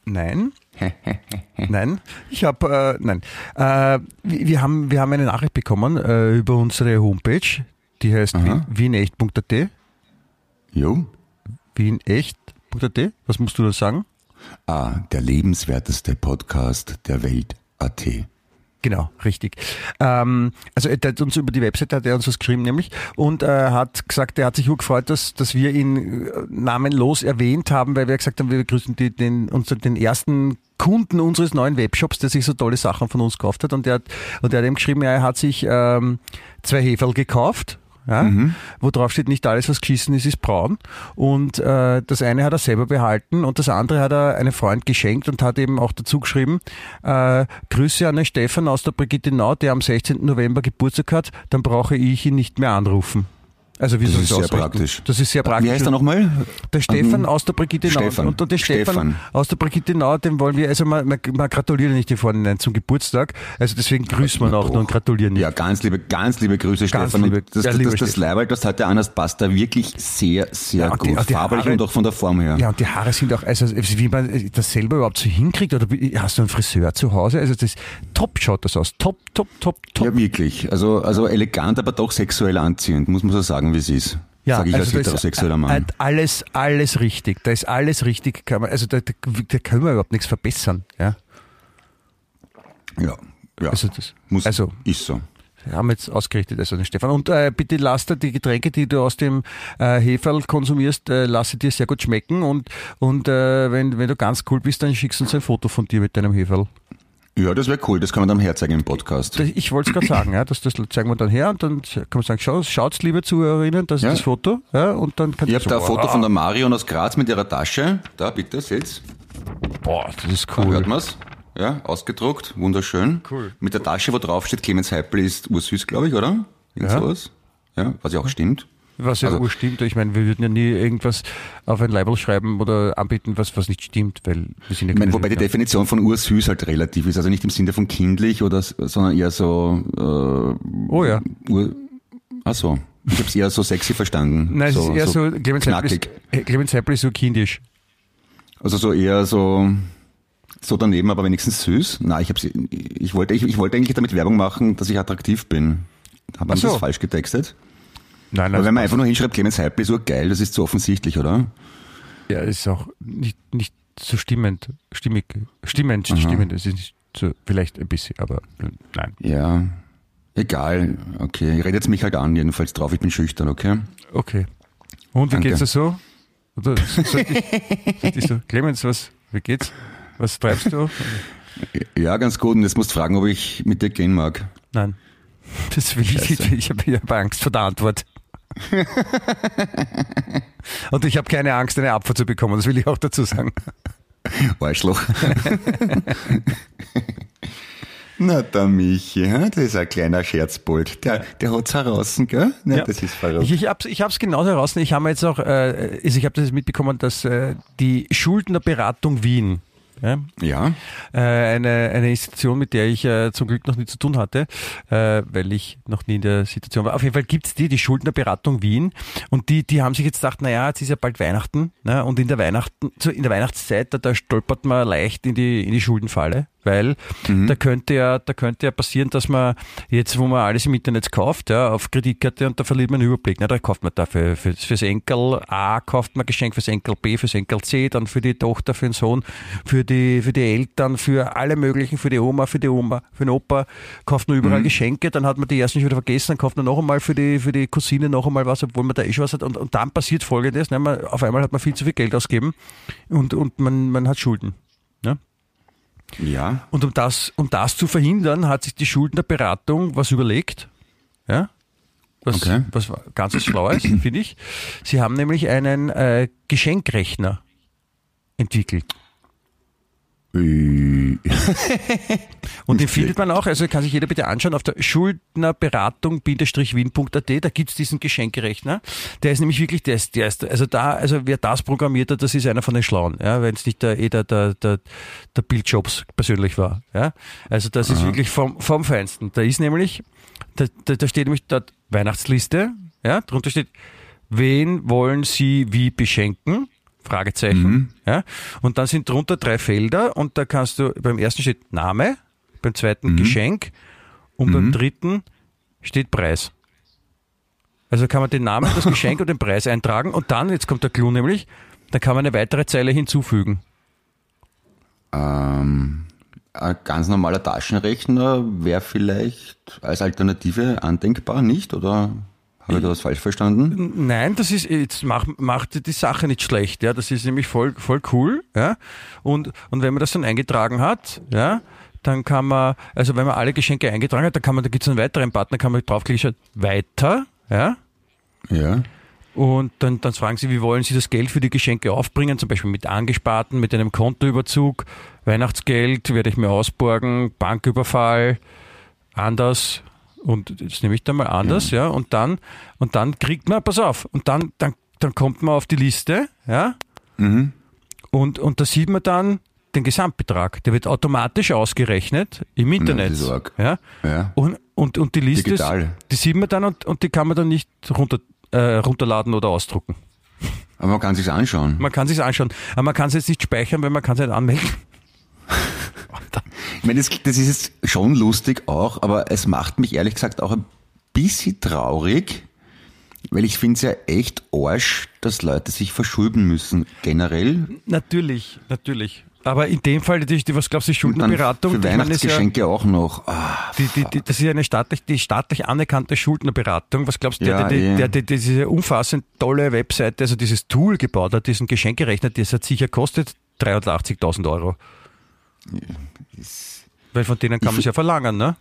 Nein. Nein, ich habe, äh, nein. Äh, wir, haben, wir haben eine Nachricht bekommen äh, über unsere Homepage, die heißt wienecht.at. Jo. Wienecht.at. Was musst du da sagen? Ah, der lebenswerteste Podcast der Welt. Genau, richtig. Ähm, also er hat uns über die Webseite hat er uns was geschrieben nämlich und äh, hat gesagt, er hat sich gefreut, dass, dass wir ihn äh, namenlos erwähnt haben, weil wir gesagt haben, wir grüßen die, den, unseren, den ersten Kunden unseres neuen Webshops, der sich so tolle Sachen von uns gekauft hat und der hat, und der hat ihm geschrieben, ja, er hat sich ähm, zwei Heferl gekauft. Ja, wo drauf steht, nicht alles, was geschissen ist, ist braun. Und äh, das eine hat er selber behalten und das andere hat er einem Freund geschenkt und hat eben auch dazu geschrieben, äh, Grüße an den Stefan aus der Brigitte Nau, der am 16. November Geburtstag hat, dann brauche ich ihn nicht mehr anrufen. Also wie Das ist sehr ausrichten? praktisch. Das ist sehr praktisch. Wie heißt er nochmal? Der Stefan Ähm, aus der Brigitte. Stefan. Und, und der Stefan, Stefan. aus der Brigitte Nau, dem wollen wir, also man, man, man gratuliert nicht im Vorhinein zum Geburtstag. Also deswegen grüßen wir ihn auch nur und gratulieren nicht. Ja, ganz liebe, ganz liebe Grüße, Ganz Stefan. liebe- das, ja, das, das, das. Leiberl, das heute an, das passt da wirklich sehr, sehr Ja, und die- gut. und die Farblich Haare- und auch von der Form her. Ja, und die Haare sind auch, also wie man das selber überhaupt so hinkriegt, oder hast du einen Friseur zu Hause? Also das top schaut das aus. Top, top, top, top. Ja, wirklich. Also, also elegant, aber doch sexuell anziehend, muss man so sagen, wie es ist. Ja, Sag ich als also ist heterosexueller Mann. Alles, alles richtig. Da ist alles richtig. Kann man, also da, da, da können wir überhaupt nichts verbessern. Ja, ja, ja. also das, muss, also ist so. wir haben jetzt ausgerichtet, also den Stefan. Und äh, bitte lass dir die Getränke, die du aus dem äh, Heferl konsumierst, äh, lasse dir sehr gut schmecken. Und, und äh, wenn, wenn du ganz cool bist, dann schickst du uns ein Foto von dir mit deinem Heferl. Ja, das wäre cool. Das kann man dann herzeigen im Podcast. Ich wollte es gerade sagen, ja, das, das zeigen wir dann her und dann kann man sagen, schau, schaut's, liebe Zuhörerinnen, das ist Ja. das Foto. Ja, und dann kann Ich habe da ein so, Foto ah, von der Marion aus Graz mit ihrer Tasche. Da, bitte, seht's. Boah, das ist Da hört cool. man's. Ja, ausgedruckt, wunderschön. Cool. Mit der Tasche, wo drauf steht, Clemens Heipel ist ursüß, glaube ich, oder? Irgend Ja. sowas. Ja, was ja auch stimmt. Was ja Also- also, stimmt. Ich meine, wir würden ja nie irgendwas auf ein Label schreiben oder anbieten, was, was nicht stimmt, weil wir sind ja Ich meine, wobei die. Definition von ursüß halt relativ ist. Also nicht im Sinne von kindlich oder, sondern eher so, Oh ja. äh, ur, ach so. Ich habe es eher so sexy verstanden. Nein, so, es ist eher so, Clemens Heppel ist, äh, Clemens Heppel ist so kindisch. Also so eher so, so daneben, aber wenigstens süß. Nein, ich, hab's, ich, wollte, ich, ich wollte eigentlich damit Werbung machen, dass ich attraktiv bin. Haben so. das falsch getextet? Nein, Aber also, wenn man einfach nur hinschreibt, Clemens Heipel ist geil, das ist zu offensichtlich, oder? ja, ist auch nicht, nicht so stimmend, stimmig, stimmend, stimmend, es ist nicht so, vielleicht ein bisschen, aber äh, nein. Ja, egal. Okay, ich rede jetzt mich halt an, jedenfalls drauf. Ich bin schüchtern, okay? Okay. Und wie Danke. geht's dir so? Oder sollte ich, sollte ich so, Clemens, was, wie geht's? Was treibst du? Ja, ganz gut. Und jetzt musst du fragen, ob ich mit dir gehen mag. Nein. Das will ich nicht. Ich habe hab Angst vor der Antwort. Und ich habe keine Angst, eine Abfuhr zu bekommen. Das will ich auch dazu sagen. Arschloch. Na, der Michi, das ist ein kleiner Scherzbold. Der, der hat's heraus, gell? Na, Ja. Das ist verrückt. Ich, ich habe ich hab's genauso heraus. Ich habe jetzt auch, äh, also ich habe das mitbekommen, dass äh, die Schuldnerberatung Wien, ja, ja, äh, eine, eine Institution, mit der ich äh, zum Glück noch nie zu tun hatte, äh, weil ich noch nie in der Situation war. Auf jeden Fall gibt's die, die Schuldnerberatung Wien. Und die, die haben sich jetzt gedacht, naja, jetzt ist ja bald Weihnachten. Ne? Und in der Weihnachten, in der Weihnachtszeit, da, da stolpert man leicht in die, in die Schuldenfalle. Weil da könnte ja, da könnte ja passieren, dass man jetzt, wo man alles im Internet kauft, ja, auf Kreditkarte und da verliert man den Überblick. Ne? Da kauft man da für, für, fürs Enkel A kauft man Geschenk, fürs Enkel B, fürs Enkel C, dann für die Tochter, für den Sohn, für die, für die Eltern, für alle möglichen, für die Oma, für die Oma, für den Opa, kauft man überall Geschenke, dann hat man die ersten schon wieder vergessen, dann kauft man noch einmal für die, für die Cousine noch einmal was, obwohl man da eh schon was hat. Und, und dann passiert folgendes, ne? man, auf einmal hat man viel zu viel Geld ausgegeben und, und man, man hat Schulden. Ne? Ja. Und um das, um das zu verhindern, hat sich die Schuldnerberatung was überlegt. Ja? Was, Okay. was ganz Schlaues, finde ich. Sie haben nämlich einen äh, Geschenkrechner entwickelt. Äh, Und den findet man auch, also kann sich jeder bitte anschauen, auf der Schuldnerberatung-wien.at, da gibt's diesen Geschenkerechner. Der ist nämlich wirklich, der ist, der ist, also da, also wer das programmiert hat, das ist einer von den Schlauen, ja, wenn es nicht der, eh der, der, der, der Bill Jobs persönlich war, ja. Also das ist wirklich vom, vom Feinsten. Da ist nämlich, da, da, da steht nämlich dort Weihnachtsliste, ja, drunter steht, wen wollen Sie wie beschenken? Fragezeichen. Ja. Und dann sind drunter drei Felder und da kannst du, beim ersten steht Name, beim zweiten Geschenk und beim dritten steht Preis. Also kann man den Namen, das Geschenk und den Preis eintragen und dann, jetzt kommt der Clou nämlich, da kann man eine weitere Zeile hinzufügen. ähm, ein ganz normaler Taschenrechner wäre vielleicht als Alternative andenkbar, nicht? Oder habe ich da was falsch verstanden? Nein, das ist, jetzt macht, macht die Sache nicht schlecht, ja. Das ist nämlich voll, voll cool, ja. Und, und wenn man das dann eingetragen hat, ja, dann kann man, also wenn man alle Geschenke eingetragen hat, dann kann man, da gibt es einen weiteren Button, da kann man draufklicken, weiter, ja. Ja. Und dann, dann fragen sie, wie wollen sie das Geld für die Geschenke aufbringen, zum Beispiel mit Angesparten, mit einem Kontoüberzug, Weihnachtsgeld werde ich mir ausborgen, Banküberfall, anders. Und das nehme ich dann mal anders, ja. Und dann, und dann kriegt man, pass auf, und dann, dann, dann kommt man auf die Liste, ja. Und, und da sieht man dann den Gesamtbetrag. Der wird automatisch ausgerechnet im Internet. ja. Ja. Und, und, und die Liste, ist, die sieht man dann und, und die kann man dann nicht runter, äh, runterladen oder ausdrucken. Aber man kann sich's anschauen. Man kann sich's anschauen, aber man kann es jetzt nicht speichern, weil man kann es nicht anmelden. Ich meine, das, das ist jetzt schon lustig auch, aber es macht mich ehrlich gesagt auch ein bisschen traurig, weil ich finde es ja echt arsch, dass Leute sich verschulden müssen, generell. Natürlich, natürlich. Aber in dem Fall, die, was glaubst du, Schuldnerberatung, für ist ja, Weihnachtsgeschenke auch noch. Ah, die, die, die, das ist ja eine staatlich, die staatlich anerkannte Schuldnerberatung. Was glaubst du, Ja, der, der, eh. der, der, der diese umfassend tolle Webseite, also dieses Tool gebaut hat, diesen Geschenkerechner, das hat sicher kostet 380.000 Euro. Weil von denen kann man es ja verlangen, ne?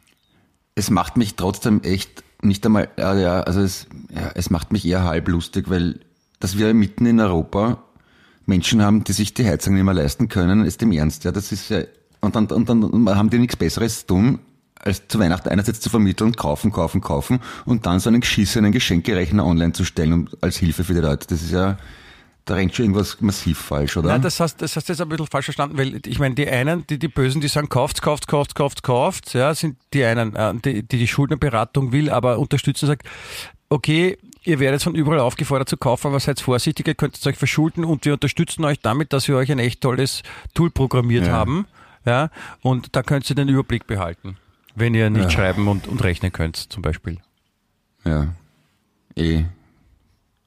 es macht mich trotzdem echt nicht einmal, ja, ja, also es, ja, es macht mich eher halb lustig, weil dass wir mitten in Europa Menschen haben, die sich die Heizung nicht mehr leisten können, ist im Ernst, ja, das ist ja, und dann, und dann haben die nichts Besseres zu tun, als zu Weihnachten einerseits zu vermitteln, kaufen, kaufen, kaufen und dann so einen geschissenen Geschenkerechner online zu stellen um, als Hilfe für die Leute. Das ist ja, da rennt schon irgendwas massiv falsch, oder? Nein, das hast, das hast du jetzt ein bisschen falsch verstanden, weil ich meine, die einen, die, die Bösen, die sagen, kauft, kauft, kauft, kauft, kauft, ja, sind die einen, äh, die die, die Schuldnerberatung will, aber unterstützen sagt, okay, ihr werdet von überall aufgefordert zu kaufen, aber seid vorsichtig, ihr könnt euch verschulden und wir unterstützen euch damit, dass wir euch ein echt tolles Tool programmiert Ja. haben, ja, und da könnt ihr den Überblick behalten, wenn ihr nicht Ja. schreiben und, und rechnen könnt, zum Beispiel. Ja. Eh.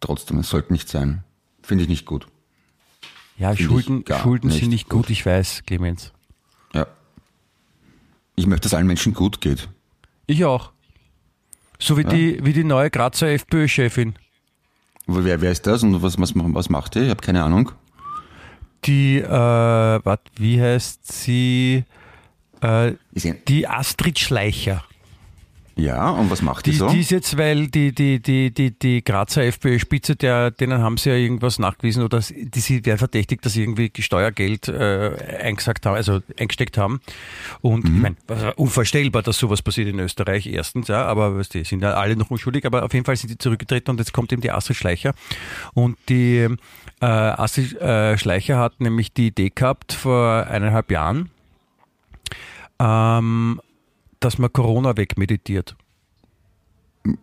Trotzdem, es sollte nicht sein. Finde ich nicht gut. Ja, Finde ich Schulden, Schulden nicht sind nicht gut, gut. ich weiß, Clemens. Ja. Ich möchte, dass allen Menschen gut geht. Ich auch. So wie, die, wie die neue Grazer FPÖ-Chefin. Wer, wer ist das und was, was, was macht die? Ich habe keine Ahnung. Die, äh, wat, wie heißt sie? Äh, die Astrid Schleicher. Ja, und was macht die, Die, so? die ist jetzt, weil die, die, die, die, die Grazer FPÖ-Spitze, der, denen haben sie ja irgendwas nachgewiesen oder sie- die sie werden verdächtigt, dass sie irgendwie Steuergeld äh, eingesagt haben, also eingesteckt haben. Und ich meine, unvorstellbar, dass sowas passiert in Österreich erstens, ja, aber du, sind ja alle noch unschuldig, aber auf jeden Fall sind die zurückgetreten und jetzt kommt eben die Astrid Schleicher. Und die äh, Astrid äh, Schleicher hat nämlich die Idee gehabt vor eineinhalb Jahren, ähm, dass man Corona wegmeditiert.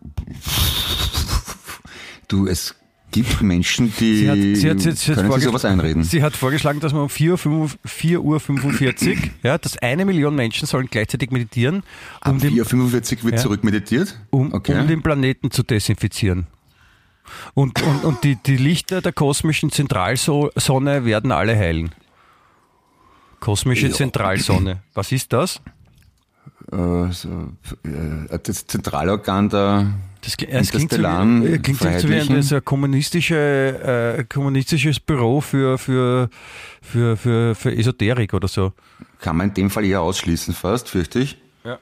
Du, es gibt Menschen, die Sie hat, sie hat, sie hat, sie können sich vorgeschlagen- sowas einreden. Sie hat vorgeschlagen, dass man um 4 Uhr, 5 4 Uhr 45, ja, dass eine Million Menschen sollen gleichzeitig meditieren, um, Ab den, 4.45 wird Ja. zurückmeditiert? um, okay. um den Planeten zu desinfizieren. Und, und, und die, die Lichter der kosmischen Zentralsonne werden alle heilen. Kosmische Ja. Zentralsonne. Was ist das? Äh, so, äh, das Zentralorgan der, Das, es klingt, so wie, äh, klingt so wie ein, das ein kommunistische, äh, kommunistisches Büro für, für, für, für, für Esoterik oder so. Kann man in dem Fall eher ausschließen fast, fürchte ich. Ja.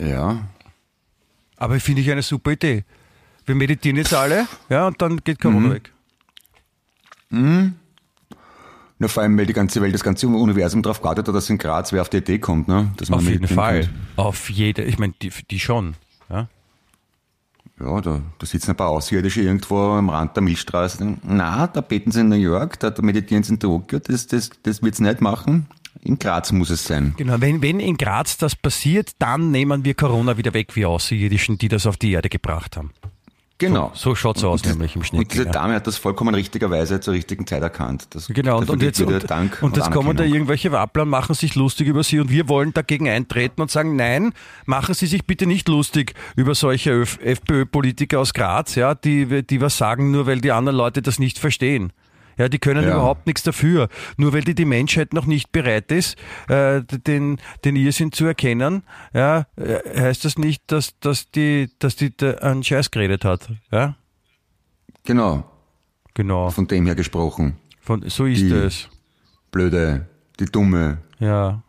Ja. Aber finde ich eine super Idee. Wir meditieren jetzt alle, ja, und dann geht Corona Mhm. weg. Na, vor allem, weil die ganze Welt, das ganze Universum darauf wartet, dass in Graz wer auf die Idee kommt, ne? Dass man Auf jeden Fall. könnte. Auf jede, ich meine, die, die schon. Ja. Ja, da, da sitzen ein paar Außerirdische irgendwo am Rand der Milchstraße. Na, da beten sie in New York, da, da meditieren sie in Tokio, das, das, das wird's nicht machen. In Graz muss es sein. Genau, wenn, wenn in Graz das passiert, dann nehmen wir Corona wieder weg, wie Außerirdischen, die das auf die Erde gebracht haben. Genau. So schaut's aus, das- nämlich im Und diese Schnitt. Dame hat das vollkommen richtigerweise zur richtigen Zeit erkannt. Das, Genau, und, und jetzt, und, Dank und jetzt kommen da irgendwelche Wappler und machen sich lustig über sie und wir wollen dagegen eintreten und sagen, nein, machen Sie sich bitte nicht lustig über solche FPÖ-Politiker aus Graz, ja, die, die was sagen, nur weil die anderen Leute das nicht verstehen. Ja, die können Ja. überhaupt nichts dafür. Nur weil die, die Menschheit noch nicht bereit ist, äh, den, den Irrsinn zu erkennen, ja, äh, heißt das nicht, dass, dass die, dass die da einen Scheiß geredet hat. Ja, Genau, genau. von dem her gesprochen. Von, so ist Die- es. Blöde, die Dumme, Ja.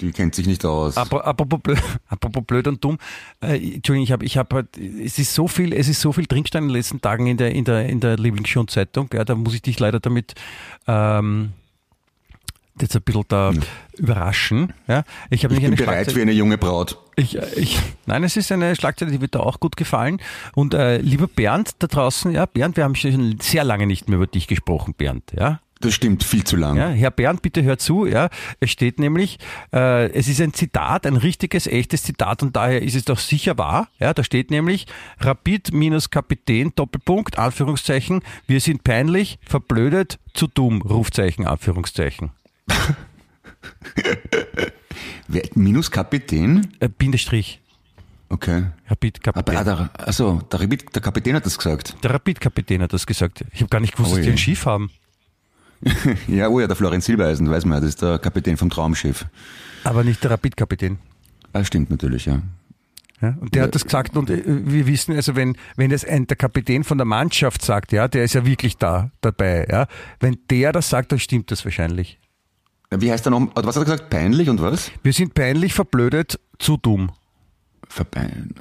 Die kennt sich nicht aus. Apro- Apropos blöd, apropos blöd und dumm. Äh, Entschuldigung, ich habe, ich habe halt, es ist so viel, es ist so viel drinstein in den letzten Tagen in der, in der, in der Lieblingsschon-Zeitung. Ja, da muss ich dich leider damit ähm, jetzt ein bisschen da überraschen. Ja, ich habe ich nicht bin eine bereit Schlagzeile- wie eine junge Braut. ich, ich, nein, es ist eine Schlagzeile, die wird da auch gut gefallen. Und äh, lieber Bernd da draußen, ja, Bernd, wir haben schon sehr lange nicht mehr über dich gesprochen, Bernd, ja. Das stimmt viel zu lang. Ja, Herr Bernd, bitte hört zu. Ja, es steht nämlich, äh, es ist ein Zitat, ein richtiges, echtes Zitat und daher ist es doch sicher wahr. Ja, da steht nämlich Rapid minus Kapitän Doppelpunkt Anführungszeichen. Wir sind peinlich, verblödet, zu dumm Rufzeichen Anführungszeichen. Minus Kapitän? Äh, Bindestrich. Okay. Rapid Aber, Kapitän. ah, der, also, der, Rapid- der Kapitän hat das gesagt. Der Rapid Kapitän hat das gesagt. Ich habe gar nicht gewusst, Oh dass die je. ein Schiff haben. Ja, oh ja, der Florian Silbereisen, weiß man ja, das ist der Kapitän vom Traumschiff. Aber nicht der Rapid Kapitän. Ah, stimmt natürlich, ja. Ja, und der hat das gesagt und äh, wir wissen, also wenn, wenn das ein, der Kapitän von der Mannschaft sagt, ja, der ist ja wirklich da dabei, ja. Wenn der das sagt, dann stimmt das wahrscheinlich. Wie heißt er noch? Was hat er gesagt? Peinlich und was? Wir sind peinlich verblödet, zu dumm.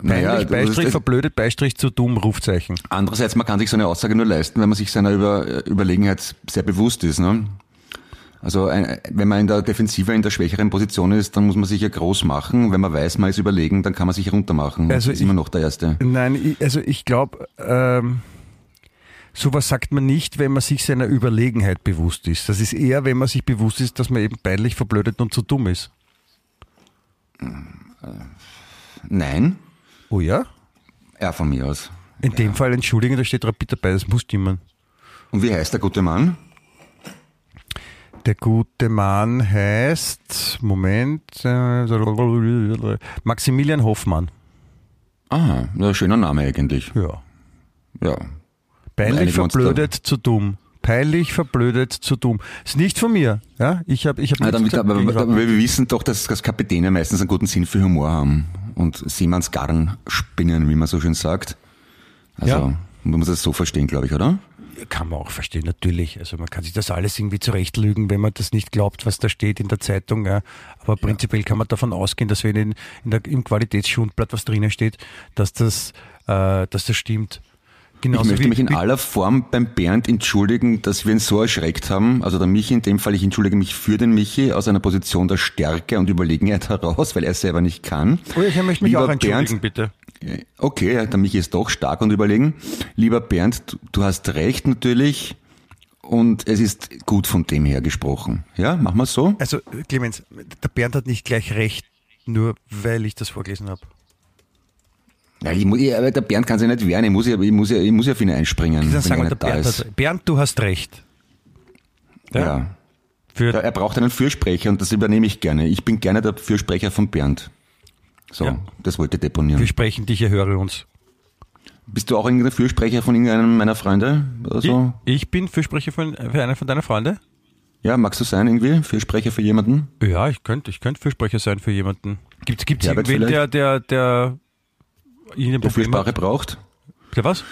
Naja, Beistrich, ist, verblödet, Beistrich, zu dumm, Rufzeichen. andererseits, man kann sich so eine Aussage nur leisten, wenn man sich seiner Über, Überlegenheit sehr bewusst ist. Ne? Also ein, wenn man in der Defensive in der schwächeren Position ist, dann muss man sich ja groß machen. Wenn man weiß, man ist überlegen, dann kann man sich runtermachen. Also das ist ich- immer noch der Erste. Nein, ich, also ich glaube, ähm, sowas sagt man nicht, wenn man sich seiner Überlegenheit bewusst ist. Das ist eher, wenn man sich bewusst ist, dass man eben peinlich, verblödet und zu dumm ist. Nein, Oh ja? er von mir aus. In dem Fall, entschuldigen, da steht Rapid dabei, das muss stimmen. Und wie heißt der gute Mann? Der gute Mann heißt, Moment, äh, Maximilian Hoffmann. Aha, ein schöner Name eigentlich. Ja. Ja. Peinlich verblödet zu dumm. Peinlich verblödet zu dumm. Ist nicht von mir. Ja, ich habe ich hab Ja, aber, aber wir wissen doch, dass, dass Kapitäne meistens einen guten Sinn für Humor haben und Seemannsgarn spinnen, wie man so schön sagt. Also, Ja. man muss das so verstehen, glaube ich, oder? Kann man auch verstehen, natürlich. Also man kann sich das alles irgendwie zurechtlügen, wenn man das nicht glaubt, was da steht in der Zeitung. Ja. Aber prinzipiell kann man davon ausgehen, dass wenn in, in der, im Qualitätsschundblatt was drinnen steht, dass das, äh, dass das stimmt. Genauso ich möchte wie, mich in aller Form beim Bernd entschuldigen, dass wir ihn so erschreckt haben. Also der Michi in dem Fall, ich entschuldige mich für den Michi aus einer Position der Stärke und Überlegenheit heraus, weil er es selber nicht kann. Oh, ich möchte mich Lieber auch entschuldigen, Bernd, bitte. Okay, ja, der Michi ist doch stark und überlegen. Lieber Bernd, du, hast recht natürlich und es ist gut von dem her gesprochen. Ja, machen wir so? Also, Clemens, der Bernd hat nicht gleich recht, nur weil ich das vorgelesen habe. Ja, ich, ich, aber der Bernd kann sich nicht wehren, ich muss ja, ich muss ja, ich muss ja für ihn einspringen, wenn sagen er nicht da Bernd ist. Bernd, du hast recht. Ja. Für, Ja, Er braucht einen Fürsprecher und das übernehme ich gerne. Ich bin gerne der Fürsprecher von Bernd. So, Ja. das wollte ich deponieren. wir sprechen dich, er höre uns. Bist du auch irgendein Fürsprecher von irgendeinem meiner Freunde oder so? Ich, ich bin Fürsprecher von, für einen von deiner Freunde. Ja, magst du sein irgendwie? Fürsprecher für jemanden? Ja, ich könnte, ich könnte Fürsprecher sein für jemanden. Gibt es irgendwen, der, der, der Problem Fürsprache hat. braucht? Der was?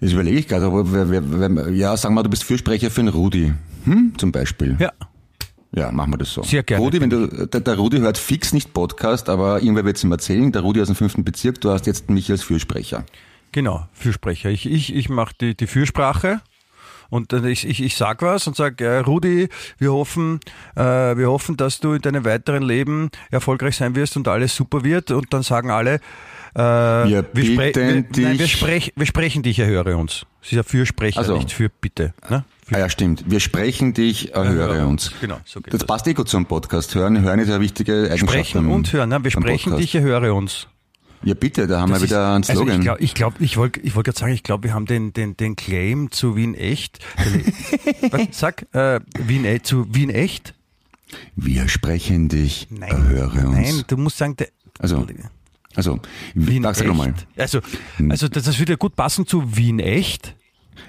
Das überlege ich gerade, aber wer, wer, wer, ja, sagen wir, du bist Fürsprecher für den Rudi, hm, zum Beispiel. Ja. Ja, machen wir das so. Sehr gerne. Rudi, wenn du, der, der Rudi hört fix nicht Podcast, aber irgendwer wird es ihm erzählen. Der Rudi aus dem fünften Bezirk, du hast jetzt mich als Fürsprecher. Genau, Fürsprecher. Ich, ich, ich mache die, die Fürsprache und dann ich, ich, ich sag was und sag, äh, Rudi, wir hoffen, äh, wir hoffen, dass du in deinem weiteren Leben erfolgreich sein wirst und alles super wird. Und dann sagen alle, äh, wir, spre bitten wir, nein, wir, sprech, wir sprechen dich, erhöre uns. Es ist ja Fürsprecher, Also. nicht für bitte. Ne? Für, Ah ja, stimmt. Wir sprechen dich, erhöre uns. Genau, so geht Das das. passt eh gut zum Podcast. Hören, hören ist eine wichtige Eigenschaft. Sprechen beim- und hören. Ne? Wir sprechen Podcast. dich, erhöre uns. Ja, bitte, da haben Das wir wieder einen ist- also Slogan. ich glaube, ich, glaub, ich wollte ich wollt gerade sagen, ich glaube, wir haben den, den, den Claim zu Wien echt. Sag, äh, Wien, äh, zu Wien echt? wir sprechen dich, Nein, erhöre uns. nein, du musst sagen, der, Also, also, Wien sag echt. nochmal. Also, also das, das würde ja gut passen zu Wien echt.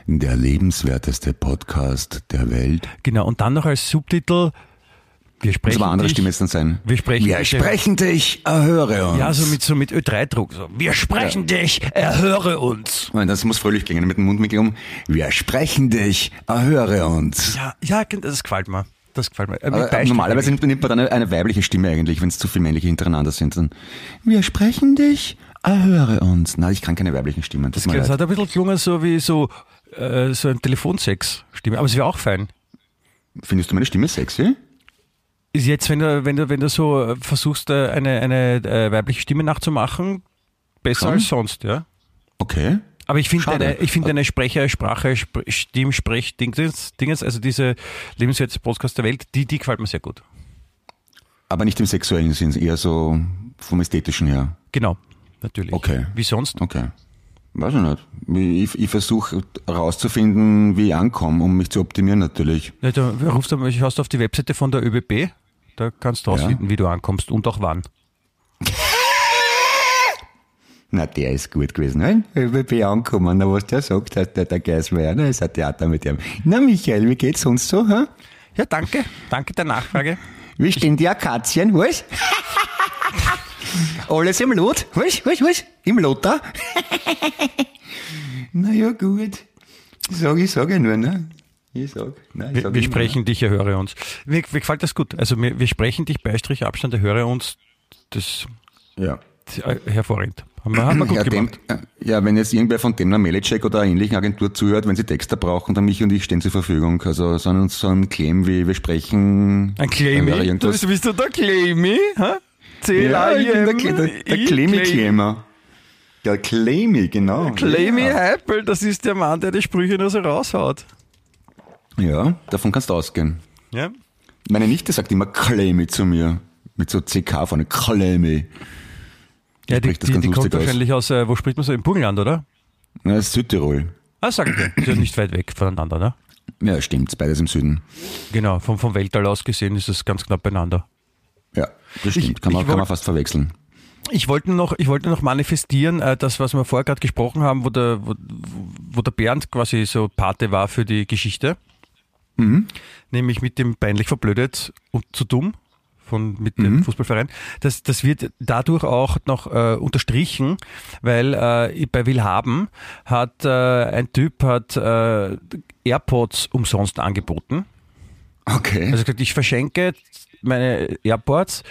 Der lebenswerteste Podcast der Welt. Genau, und dann noch als Subtitel, wir Muss sprechen aber eine andere dich, Stimme jetzt dann sein. Wir sprechen wir dich- sprechen dich, erhöre uns. Ja, so mit, so mit Ö3-Druck. So. Wir sprechen dich, erhöre uns. Nein, Das muss fröhlich klingen mit dem Mundwinkel um. Wir sprechen dich, erhöre uns. Ja, ja, das gefällt mir. Das gefällt mir. Äh, Beispiel normalerweise nimmt, nimmt man dann eine, eine weibliche Stimme eigentlich, wenn es zu viele männliche hintereinander sind. Dann, wir sprechen dich, erhöre uns. Nein, ich kann keine weiblichen Stimmen. Das leid. hat ein bisschen gelungen, so wie so, äh, so ein Telefonsex-Stimme. Aber es wäre auch fein. Findest du meine Stimme sexy? Ist jetzt, wenn du, wenn du, wenn du so äh, versuchst, äh, eine, eine äh, weibliche Stimme nachzumachen, besser Schon? als sonst, ja. Okay. Aber ich finde Schade. eine, ich finde eine Sprecher, Sprache, Sp Stimm, Sprech, Dingens, Dingens, also diese lebenswerte Podcast der Welt, die, die gefällt mir sehr gut. Aber nicht im sexuellen Sinn, eher so vom ästhetischen her. Genau, natürlich. Okay. Wie sonst? Okay. Weiß ich nicht. Ich, ich versuche herauszufinden, wie ich ankomme, um mich zu optimieren natürlich. Ja, da rufst du, schaust auf die Webseite von der ÖBB, da kannst du Ja. rausfinden, wie du ankommst und auch wann. Na, der ist gut gewesen, ne? ÖBB ankommen, na, was der sagt, der, der, Geismeier, ne? Ist ein Theater mit ihm. Na, Michael, wie geht's sonst so, hä? Ja, danke. Danke der Nachfrage. Wie stehen die Akazien, was? Alles im Lot, was, was, was? Im Lot da? na ja, gut. Sag ich, sag ich nur, ne? Ich sag, nein, ich Wir, sag wir sprechen dich, erhöre uns. Mir, mir gefällt das gut. Also wir, wir sprechen dich, Beistrich, Abstand, erhöre uns. Das Ja. ist äh, hervorragend. Haben wir, haben wir gut ja, dem, gemacht. äh, ja, wenn jetzt irgendwer von Demner Melecek oder einer ähnlichen Agentur zuhört, wenn sie Texter brauchen, dann mich und ich stehen zur Verfügung. Also so ein, so ein Claim wie wir sprechen. Ein Claimy? Du bist, bist du der Claimy? hä? Ja, ich bin der, der, der I- Claimy Claimer. Der Claimy, genau. Claimy Ja. Heipel, das ist der Mann, der die Sprüche nur so raushaut. ja, davon kannst du ausgehen. Ja? Meine Nichte sagt immer Claimy zu mir. Mit so CK vorne. Claimy. Ja, die, die, die kommt aus. wahrscheinlich aus, äh, wo spricht man so? Im Burgenland, oder? Na, Südtirol. Ah, wir. Ist ja nicht weit weg voneinander, ne? Ja, stimmt. Beides im Süden. Genau, vom, vom Weltall aus gesehen ist es ganz knapp beieinander. Ja, das stimmt. Ich- kann, man, ich kann man wollt- fast verwechseln. Ich wollte noch, ich wollte noch manifestieren, äh, das, was wir vorher gerade gesprochen haben, wo der, wo, wo der Bernd quasi so Pate war für die Geschichte. Nämlich mit dem peinlich verblödet und zu dumm von, mit dem Fußballverein. Das, das wird dadurch auch noch äh, unterstrichen, weil äh, bei Willhaben hat äh, ein Typ hat äh, AirPods umsonst angeboten. Okay. Also gesagt, ich verschenke meine AirPods,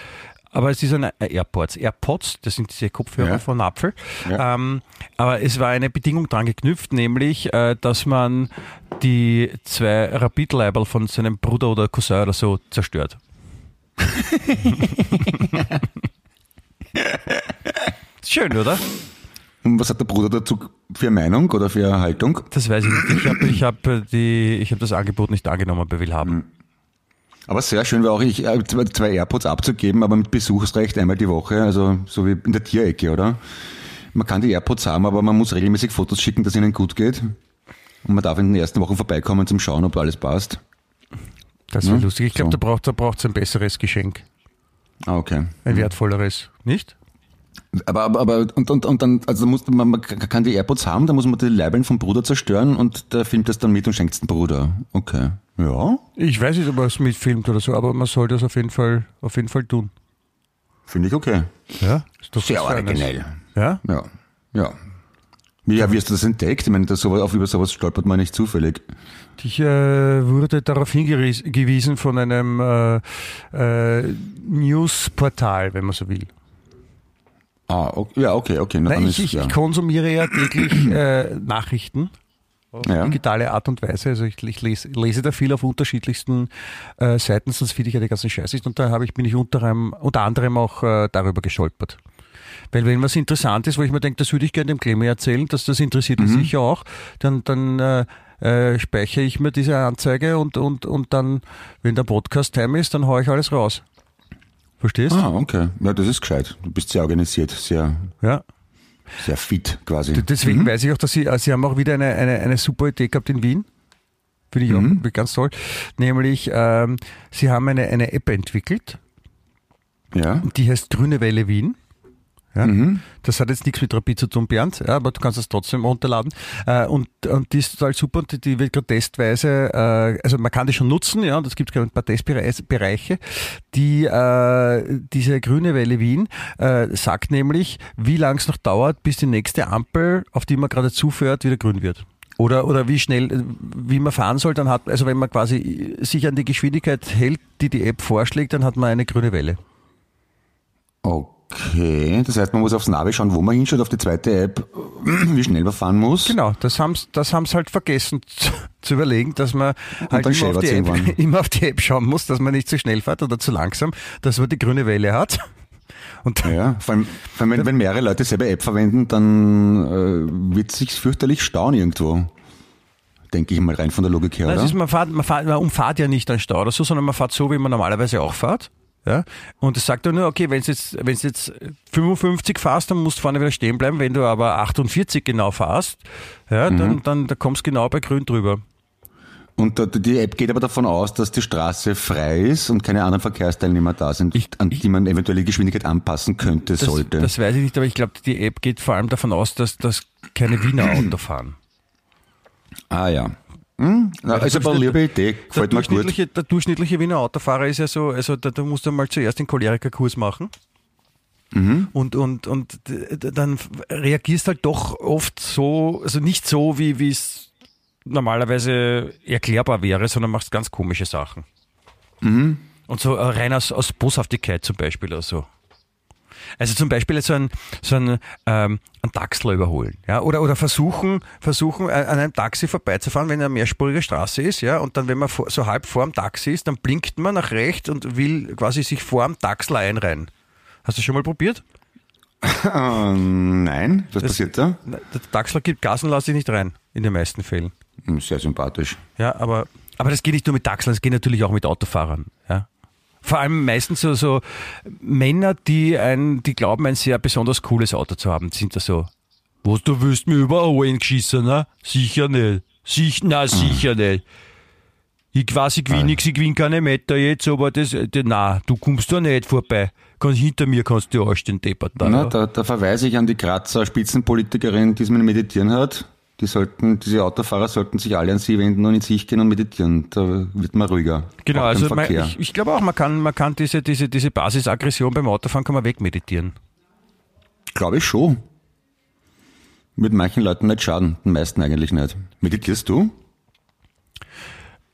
aber es ist eine äh, AirPods, AirPods, das sind diese Kopfhörer Ja. von Apfel. Ja. Ähm, aber es war eine Bedingung dran geknüpft, nämlich, äh, dass man die zwei Rapid-Label von seinem Bruder oder Cousin oder so zerstört. Schön, oder? Und was hat der Bruder dazu für Meinung oder für Haltung? Das weiß ich nicht. Ich habe ich hab äh, die- ich hab das Angebot nicht angenommen bei Willhaben. Aber sehr schön war auch, ich, äh, zwei zwei AirPods abzugeben, aber mit Besuchsrecht einmal die Woche, also so wie in der Tierecke, oder? Man kann die AirPods haben, aber man muss regelmäßig Fotos schicken, dass ihnen gut geht. Und man darf in den ersten Wochen vorbeikommen zum Schauen, ob alles passt. Das wäre Ja, lustig. Ich glaube, so. da braucht braucht's ein besseres Geschenk. Ah, okay. Ein wertvolleres. Nicht? Aber, aber, aber und, und, und dann, also muss man, man kann die AirPods haben, dann muss man die Leibeln vom Bruder zerstören und der filmt das dann mit und schenkt es dem Bruder. Okay. Ja, Ich weiß nicht, ob er es mitfilmt oder so, aber man soll das auf jeden Fall, auf jeden Fall tun. finde ich okay. Ja? Ist doch Sehr originell. Ja? Ja. Ja. Wie hast du das entdeckt? Ich meine, das, auf über sowas stolpert man nicht zufällig. Ich äh, wurde darauf hingewiesen von einem äh, äh, Newsportal, wenn man so will. Ah, okay, ja, okay, okay. Nein, ich, ich, ich, konsumiere ja täglich äh, Nachrichten auf ja. digitale Art und Weise. Also ich, ich lese, lese, da viel auf unterschiedlichsten äh, Seiten, sonst finde ich ja die ganzen Scheiße. Und da habe ich, bin ich unter, einem, unter anderem auch äh, darüber gestolpert. Weil wenn was interessant ist, wo ich mir denke, das würde ich gerne dem Clemens erzählen, dass das interessiert ihn mhm. sicher auch, dann, dann äh, äh, speichere ich mir diese Anzeige und, und, und dann, wenn der Podcast-Time ist, dann haue ich alles raus. Verstehst? Ah, okay. Ja, das ist gescheit. Du bist sehr organisiert, sehr, ja. sehr fit quasi. Deswegen mhm. weiß ich auch, dass Sie, äh, Sie haben auch wieder eine, eine, eine super Idee gehabt in Wien. Finde ich mhm. auch ganz toll. Nämlich, ähm, Sie haben eine, eine App entwickelt. Ja. Die heißt Grüne Welle Wien. Ja? Mhm. Das hat jetzt nichts mit Rapid zu tun, Bernd, ja, aber du kannst es trotzdem runterladen. Äh, und, und die ist total super und die, wird gerade testweise, äh, also man kann die schon nutzen, ja, und es gibt gerade ein paar Testbereiche. Die, äh, diese grüne Welle Wien äh, sagt nämlich, wie lang es noch dauert, bis die nächste Ampel, auf die man gerade zufährt, wieder grün wird. Oder, oder wie schnell, wie man fahren soll, dann hat, also wenn man quasi sich an die Geschwindigkeit hält, die die App vorschlägt, dann hat man eine grüne Welle. Okay. Okay, das heißt, man muss aufs Navi schauen, wo man hinschaut, auf die zweite App, wie schnell man fahren muss. Genau, das haben das haben's halt vergessen zu, zu, überlegen, dass man halt immer auf, die App, immer auf die App schauen muss, dass man nicht zu schnell fährt oder zu langsam, dass man die grüne Welle hat. Und ja, vor allem, vor allem wenn, wenn, mehrere Leute dieselbe App verwenden, dann äh, wird sich fürchterlich stauen irgendwo. Denke ich mal rein von der Logik her, Nein, oder? Ist, man, fährt, man, fährt, man umfahrt ja nicht einen Stau oder so, sondern man fährt so, wie man normalerweise auch fährt. Ja? Und es sagt dann nur, okay, wenn du jetzt, wenn du jetzt 55 fährst, dann musst du vorne wieder stehen bleiben. Wenn du aber 48 genau fährst, ja, mhm. dann, dann, dann kommst du genau bei grün drüber. Und die App geht aber davon aus, dass die Straße frei ist und keine anderen Verkehrsteilnehmer da sind, ich, an die man eventuell die Geschwindigkeit anpassen könnte, das, sollte. Das weiß ich nicht, aber ich glaube, die App geht vor allem davon aus, dass, dass keine Wiener Auto fahren. Ah ja. Hm? Na, ist aber eine liebe Idee, gefällt mir gut. Der durchschnittliche Wiener Autofahrer ist ja so, also da, da musst du mal zuerst den Cholerikerkurs machen. Mhm. Und, und, und dann reagierst halt doch oft so, also nicht so, wie es normalerweise erklärbar wäre, sondern machst ganz komische Sachen. Mhm. Und so rein aus, aus Boshaftigkeit zum Beispiel oder so. Also zum Beispiel so ein, so ein, ähm, ein Taxler überholen, ja, oder, oder versuchen, versuchen, äh, an einem Taxi vorbeizufahren, wenn eine mehrspurige Straße ist, ja, und dann, wenn man vor, so halb vor dem Taxi ist, dann blinkt man nach rechts und will quasi sich vor dem Taxler einreihen. Hast du schon mal probiert? Ähm, nein, was das, passiert da? Der Taxler gibt Gas und lässt sich nicht rein, in den meisten Fällen. Hm, sehr sympathisch. Ja, aber, aber das geht nicht nur mit Taxlern, das geht natürlich auch mit Autofahrern, ja. Vor allem meistens so, so Männer, die ein, die glauben, ein sehr besonders cooles Auto zu haben, sind da so. Was, du willst mir überall geschissen, ne? Sicher nicht. Sich, na, sicher nicht. Ich weiß, ich gewinne nichts, ich gewinne keine Meter jetzt, aber das, na, du kommst da nicht vorbei. Ganz hinter mir kannst du anstehen, deppert da. Na, da, da verweise ich an die Grazer Spitzenpolitikerin, die es mit Meditieren hat. Die sollten, diese Autofahrer sollten sich alle an sie wenden und in sich gehen und meditieren. Da wird man ruhiger. Genau, also man, ich, ich, glaube auch, man kann, man kann diese, diese, diese Basisaggression beim Autofahren kann man wegmeditieren. Glaube ich schon. Mit manchen Leuten nicht schaden, den meisten eigentlich nicht. Meditierst du?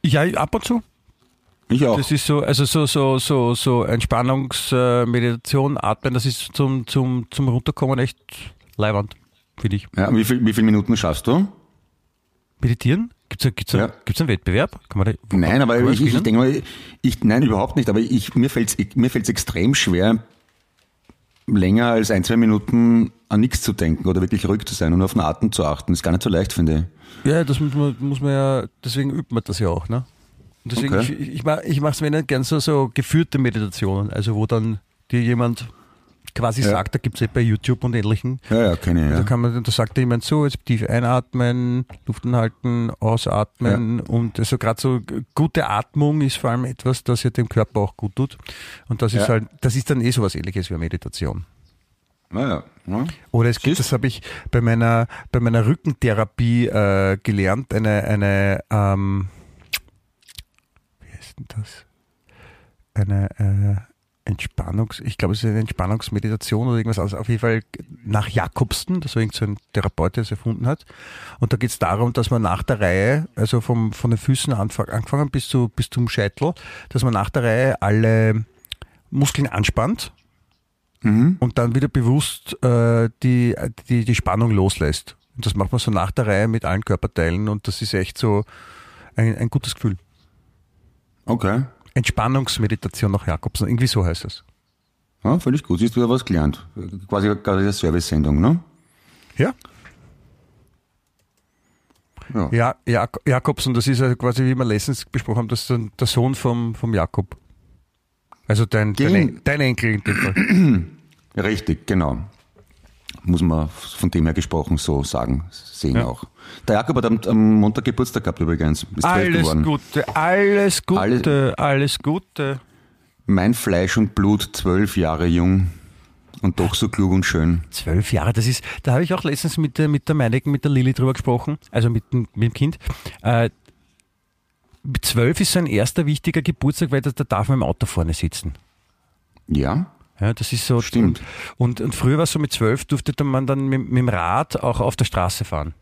Ja, ab und zu. Ich auch. Das ist so, also so, so, so, so Entspannungsmeditation, Atmen, das ist zum, zum, zum Runterkommen echt leiwand finde ich. Ja, wie, viel, wie viele Minuten schaffst du? Meditieren? Gibt es gibt's, ja. gibt's einen Wettbewerb? Kann man da, nein, aber ich, ich, denke mal, ich, nein, überhaupt nicht. Aber ich, mir fällt es mir fällt's extrem schwer, länger als ein, zwei Minuten an nichts zu denken oder wirklich ruhig zu sein und auf den Atem zu achten. Das ist gar nicht so leicht, finde ich. Ja, das muss man, muss man ja, deswegen übt man das ja auch, ne? Und deswegen, okay. ich, ich, ich mache es mir nicht gern so, so geführte Meditationen, also wo dann dir jemand quasi ja. sagt, da gibt es eh bei YouTube und ähnlichen. Ja, ja, kenne ich. Ja. Da kann man, da sagt jemand so, jetzt tief einatmen, Luft anhalten, ausatmen ja. und also gerade so gute Atmung ist vor allem etwas, das ja dem Körper auch gut tut. Und das ist halt, das ist dann eh sowas ähnliches wie Meditation. Naja. Ja. Oder es gibt, das habe ich bei meiner, bei meiner Rückentherapie äh, gelernt, eine, eine ähm, wie heißt denn das? Eine äh, Entspannungs, ich glaube, es ist eine Entspannungsmeditation oder irgendwas anderes. Auf jeden Fall nach Jakobsten, das war irgend so ein Therapeut, der es erfunden hat. Und da geht es darum, dass man nach der Reihe, also vom, von den Füßen angefangen bis, zu, bis zum Scheitel, dass man nach der Reihe alle Muskeln anspannt Mhm. und dann wieder bewusst äh, die, die, die Spannung loslässt. Und das macht man so nach der Reihe mit allen Körperteilen und das ist echt so ein, ein gutes Gefühl. Okay. Entspannungsmeditation nach Jakobsen, irgendwie so heißt es. Ja, völlig gut. Siehst du, da was gelernt. Quasi gerade eine Service-Sendung, ne? Ja? Ja. Ja, Jak Jakobsen, das ist ja quasi, wie wir letztens besprochen haben, das ist der Sohn vom, vom Jakob. Also dein, dein, dein Enkel in dem Fall. Richtig, genau. Muss man von dem her gesprochen so sagen, sehen Ja. auch. Der Jakob hat am, am Montag Geburtstag gehabt übrigens. Ist Alles. Gute, alles Gute, Alle- alles Gute. Mein Fleisch und Blut, zwölf Jahre jung und doch so klug und schön. Zwölf Jahre, das ist, da habe ich auch letztens mit der, mit der Meineken, mit der Lilly drüber gesprochen, also mit, dem- mit dem Kind. Äh, zwölf ist so ein erster wichtiger Geburtstag, weil da, da darf man im Auto vorne sitzen. Ja, Ja, das ist so. Stimmt. Und, und früher war es so mit zwölf, durfte man dann mit, mit dem Rad auch auf der Straße fahren.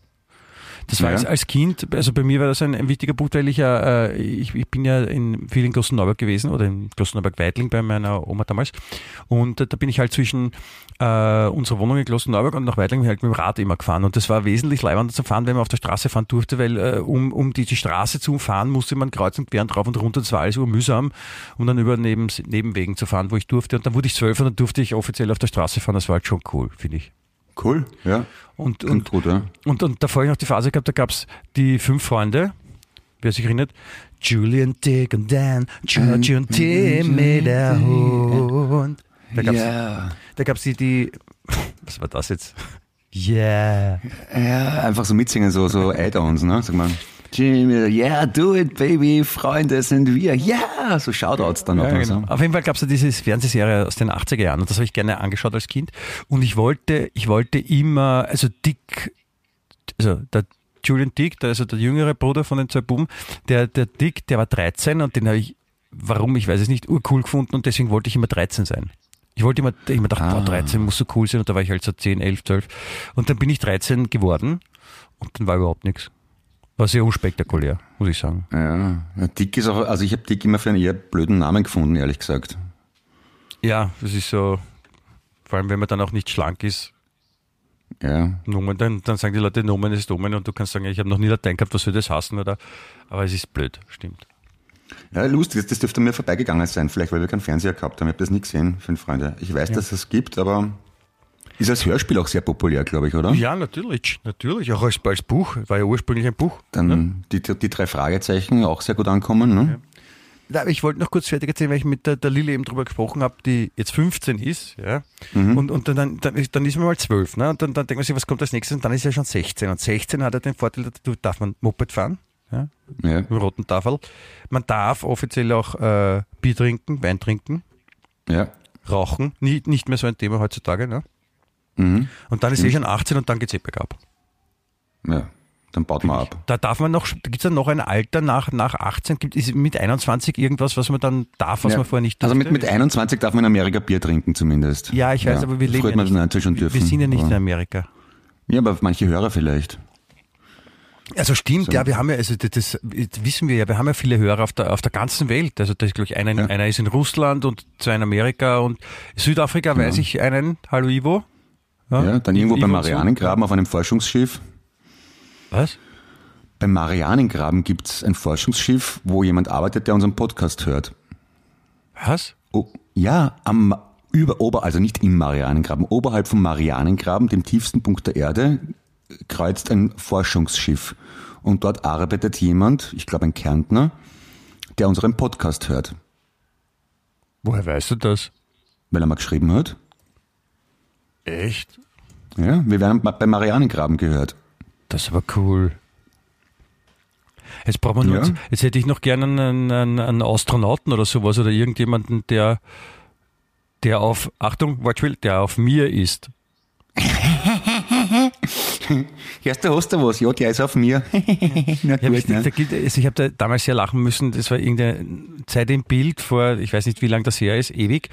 Das war Ja. als, Kind, also bei mir war das ein, ein wichtiger Punkt, weil ich ja, äh, ich, ich bin ja in, viel in Klosterneuburg gewesen oder in Klosterneuburg-Weidling bei meiner Oma damals. Und äh, da bin ich halt zwischen äh, unserer Wohnung in Klosterneuburg und nach Weidling halt mit dem Rad immer gefahren. Und das war wesentlich leibender zu fahren, wenn man auf der Straße fahren durfte, weil äh, um, um die, die Straße zu umfahren, musste man kreuz und quer und rauf und runter. Das war alles urmühsam, um dann über neben, Nebenwegen zu fahren, wo ich durfte. Und dann wurde ich zwölf und dann durfte ich offiziell auf der Straße fahren. Das war halt schon cool, finde ich. cool. Ja, Und, und, gut, ja. und, und davor habe ich noch die Phase gehabt, da gab es die fünf Freunde, wer sich erinnert, Julian, Dick und Dan, George und Tim mit der Hund. Da Ja. da gab's die, die, was war das jetzt? Yeah. ja, einfach so mitsingen, so, so Add-ons, ne? Sag mal. Jimmy, yeah, do it, baby, Freunde sind wir, ja, so Shoutouts dann auch Ja, genau. Auf jeden Fall gab es ja diese Fernsehserie aus den 80er Jahren und das habe ich gerne angeschaut als Kind. Und ich wollte, ich wollte immer, also Dick, also der Julian Dick, der, also der jüngere Bruder von den zwei Buben, der, der Dick, der war 13 und den habe ich, warum, ich weiß es nicht, urcool gefunden und deswegen wollte ich immer 13 sein. Ich wollte immer, ich immer dachte, Ah. boah, 13 muss so cool sein und da war ich halt so 10, 11, 12 und dann bin ich 13 geworden und dann war überhaupt nichts. War sehr unspektakulär, muss ich sagen. Ja, ja, Dick ist auch, also ich habe Dick immer für einen eher blöden Namen gefunden, ehrlich gesagt. Ja, das ist so, vor allem wenn man dann auch nicht schlank ist, Ja, Nomen, dann, dann sagen die Leute, Nomen ist Nomen und du kannst sagen, ich habe noch nie Latein gehabt, was soll das hassen? Oder? Aber es ist blöd, stimmt. Ja, lustig, das, das dürfte mir vorbeigegangen sein, vielleicht weil wir keinen Fernseher gehabt haben. Ich habe das nie gesehen, fünf Freunde. Ich weiß, dass es gibt, aber ist als Hörspiel auch sehr populär, glaube ich, oder? Ja, natürlich, natürlich. Auch als, als Buch, war ja ursprünglich ein Buch. Dann die, die drei Fragezeichen auch sehr gut ankommen, ne? Ja, ich wollte noch kurz fertig erzählen, weil ich mit der, der Lilly eben drüber gesprochen habe, die jetzt 15 ist, ja. Und, und dann, dann, dann, ist, man mal 12, ne? Und dann, dann denkt man sich, was kommt als nächstes? Und dann ist er schon 16. Und 16 hat er den Vorteil, da darf man Moped fahren, ja, Ja. roten Tafel. Man darf offiziell auch äh, Bier trinken, Wein trinken. Ja. Rauchen, nie, nicht mehr so ein Thema heutzutage. Ne? Mhm. Und dann ist eh schon 18 und dann geht's eh bergab. Ja. Dann baut man ab. Da darf man noch, da gibt's dann noch ein Alter nach, nach 18, gibt ist mit 21 irgendwas, was man dann darf, was ja. man vorher nicht Also durfte? mit, mit 21 darf man in Amerika Bier trinken zumindest. Ja, ich weiß, aber wir leben ja nicht, dürfen. wir sind ja nicht in aber, Amerika. Ja, aber manche Hörer vielleicht. Also stimmt, So. ja, wir haben ja, also das, das wissen wir ja, wir haben ja viele Hörer auf der, auf der ganzen Welt. Also da ist, glaube ich, einer, Ja. einer ist in Russland und zwei in Amerika und Südafrika weiß ich einen, hallo Ivo. Ja, dann irgendwo beim. Marianengraben auf einem Forschungsschiff. Was? Beim Marianengraben gibt's ein Forschungsschiff, wo jemand arbeitet, der unseren Podcast hört. Was? Oh, ja, am über ober, also nicht im Marianengraben, oberhalb vom Marianengraben, dem tiefsten Punkt der Erde, kreuzt ein Forschungsschiff. Und dort arbeitet jemand, ich glaube ein Kärntner, der unseren Podcast hört, Woher weißt du das? weil er mal geschrieben hat. Echt? Ja, wir werden beim Marianengraben gehört. Das war cool. Jetzt braucht man Ja. jetzt hätte ich noch gerne einen, einen, einen Astronauten oder sowas oder irgendjemanden, der, der auf, Achtung, Wortspiel, der auf mir ist. Erst du hast du was, ja, der ist auf mir. Na Ja, gut, da ne? also ich habe da damals sehr lachen müssen. Das war irgendeine Zeit im Bild vor, ich weiß nicht, wie lange das her ist, ewig.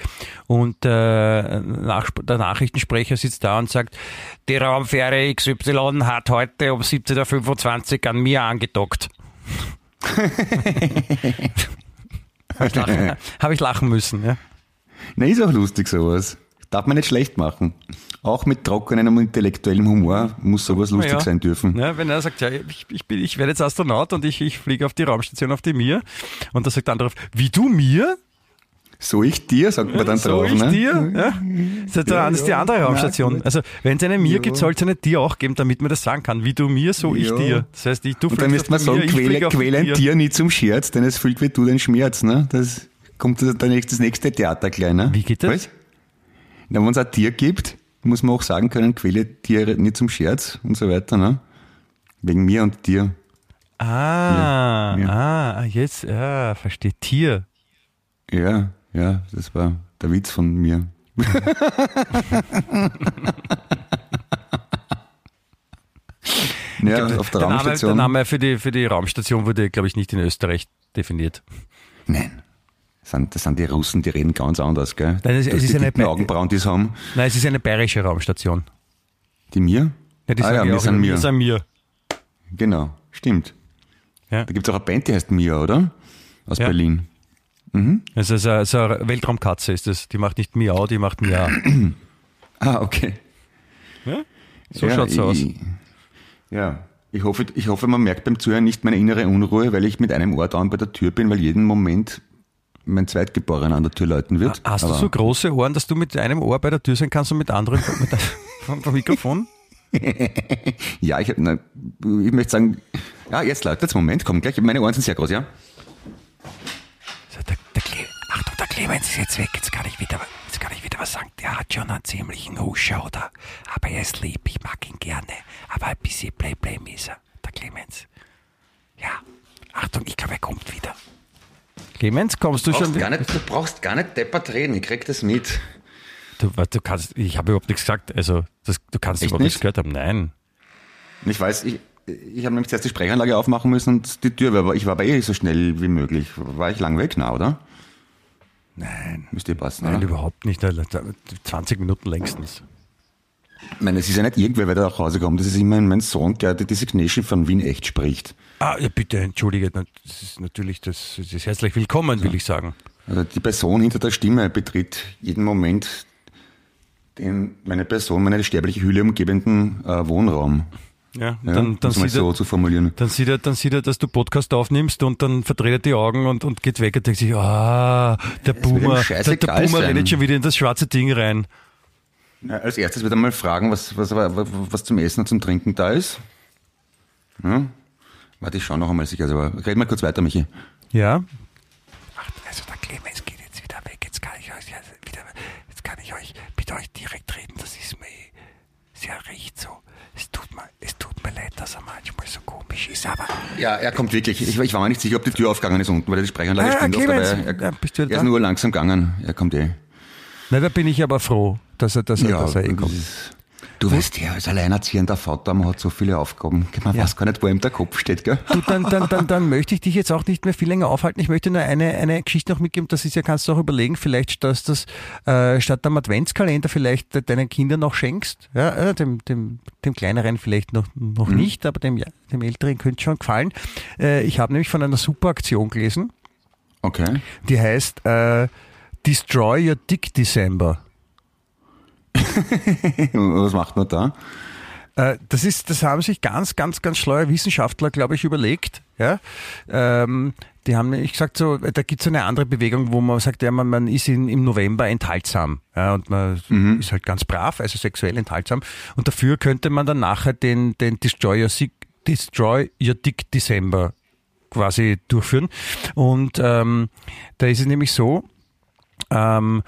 Und äh, nach, der Nachrichtensprecher sitzt da und sagt, die Raumfähre XY hat heute um 17.25 Uhr an mir angedockt. habe ich, lachen- hab ich lachen müssen. Ja. Na, ist auch lustig sowas. Darf man nicht schlecht machen. Auch mit trockenem und intellektuellem Humor muss sowas lustig Ja. sein dürfen. Ja, wenn er sagt, ja, ich, ich, bin, ich werde jetzt Astronaut und ich, ich fliege auf die Raumstation auf die Mir. Und da sagt der andere, wie du mir? So ich dir, sagt man dann so drauf. ich ne? dir? Ja? Das ist, ja, die andere Raumstation. Also, wenn es eine Mir gibt, soll es eine dir auch geben, damit man das sagen kann. Wie du mir, so ich dir. Das heißt, ich, du Und dann müsste man sagen, Mir, quäle, quäle ein Dir. Tier nie zum Scherz, denn es fühlt wie du den Schmerz. Ne? Das kommt dann das nächste Theater gleich. Ne? Wie geht das? Was? Na, wenn es ein Tier gibt, muss man auch sagen können, quäle Tiere nicht zum Scherz und so weiter. Ne? Wegen mir und dir. Ah, Ja. ah, jetzt, ja, versteht. Tier. Ja, ja, das war der Witz von mir. ja, auf der Der Name, der Raumstation. Name für die, für die Raumstation wurde, glaube ich, nicht in Österreich definiert. Nein. Das sind, das sind die Russen, die reden ganz anders, gell? Nein, es- Das es ist die eine Augenbrauen, die haben. Nein, es ist eine bayerische Raumstation. Die mir? Ja, die ah ja, ja wir sind mir. wir sind mir. Genau, stimmt. Ja. Da gibt es auch eine Band, die heißt Mia, oder? Aus Ja. Berlin. Also, so, eine- so eine Weltraumkatze ist das. Die macht nicht Miau, die macht Mia. Ah, okay. So ja, schaut's ich, aus. Ja, ich hoffe, ich hoffe, man merkt beim Zuhören nicht meine innere Unruhe, weil ich mit einem Ohr dauernd bei der Tür bin, weil jeden Moment mein Zweitgeborener an der Tür läuten wird. Hast du so große Ohren, dass du mit einem Ohr bei der Tür sein kannst und mit anderen mit einem vom, vom Mikrofon? Ja, ich, hab, na, ich möchte sagen, ja, jetzt läutet Moment, komm gleich, meine Ohren sind sehr groß, ja? So, der, der Achtung, der Clemens ist jetzt weg. Jetzt kann ich wieder, jetzt kann ich wieder was sagen. Der hat schon einen ziemlichen Huschau da. Aber er ist lieb, ich mag ihn gerne. Aber ein bisschen Play-Play ist er, der Clemens. Ja, Achtung, ich glaube, er kommt wieder. Clemens, kommst du schon Brauchst wieder? gar nicht, du brauchst gar nicht deppert reden, ich krieg das mit. Du, du kannst, ich habe überhaupt nichts gesagt. Also, das, du kannst Echt überhaupt nichts nicht? gehört haben. Nein. Ich weiß, ich, ich habe nämlich zuerst die Sprechanlage aufmachen müssen und die Tür, aber ich war bei ihr so schnell wie möglich. War ich lang weg, na, oder? Nein. Müsste passen, Nein, oder? überhaupt nicht. 20 Minuten längstens. Ich meine, es ist ja nicht irgendwer, wer da nach Hause kommt. Das ist immerhin mein Sohn, der die Designation von Wien echt spricht. Ah, ja, bitte, entschuldige. Das ist natürlich, das, das ist herzlich willkommen, will ich sagen. Also die Person hinter der Stimme betritt jeden Moment den meine Person, meine sterbliche Hülle umgebenden äh, Wohnraum. Ja, Ja, dann, dann, um sieht er, so zu formulieren. dann, sieht er, dann sieht er, dass du Podcast aufnimmst und dann verdreht er die Augen und, und geht weg und denkt sich, ah, der ihm Boomer, der, der Boomer redet schon wieder in das schwarze Ding rein. Ja, als erstes wird er mal fragen, was, was, was, was zum Essen und zum Trinken da ist. Ja? Warte, ich schau noch einmal sicher. Also, red mal kurz weiter, Michi. Ja. Ach, also der Clemens geht jetzt wieder weg. Jetzt kann ich euch wieder, jetzt kann ich euch mit euch direkt reden. Das ist mir sehr recht so. Es tut mir, es tut mir leid, dass er manchmal so komisch ist, aber Ja, er kommt wirklich. Ich, ich war mir nicht sicher, ob die Tür aufgegangen ist unten, weil die Sprechanlage Ah, stimmt oft, Clemens. aber er, Ja, bist du er ist nur langsam gegangen. Er kommt eh. Na, da bin ich aber froh, dass er, dass er, dass er eh das kommt. ist- Du weißt ja, als alleinerziehender Vater, man hat so viele Aufgaben. Man Ja. weiß gar nicht, wo ihm der Kopf steht, gell? Du, dann, dann, dann, dann möchte ich dich jetzt auch nicht mehr viel länger aufhalten. Ich möchte nur eine, eine Geschichte noch mitgeben. Das ist ja, kannst du auch überlegen, vielleicht, dass das äh, statt am Adventskalender vielleicht deinen Kindern noch schenkst. Ja, äh, dem, dem, dem kleineren vielleicht noch, noch nicht, aber dem, ja, dem älteren könnte schon gefallen. Äh, ich habe nämlich von einer super Aktion gelesen, Okay. die heißt äh, Destroy Your Dick December. Was macht man da? Äh, Das ist, das haben sich ganz, ganz, ganz schlaue Wissenschaftler, glaube ich, überlegt. Ja, ähm, die haben nämlich gesagt, so, da gibt es eine andere Bewegung, wo man sagt, ja, man, man ist in, im November enthaltsam, ja, und man ist halt ganz brav, also sexuell enthaltsam. Und dafür könnte man dann nachher den, den Destroy Your, Destroy Your Dick December quasi durchführen. Und ähm, da ist es nämlich so, ähm,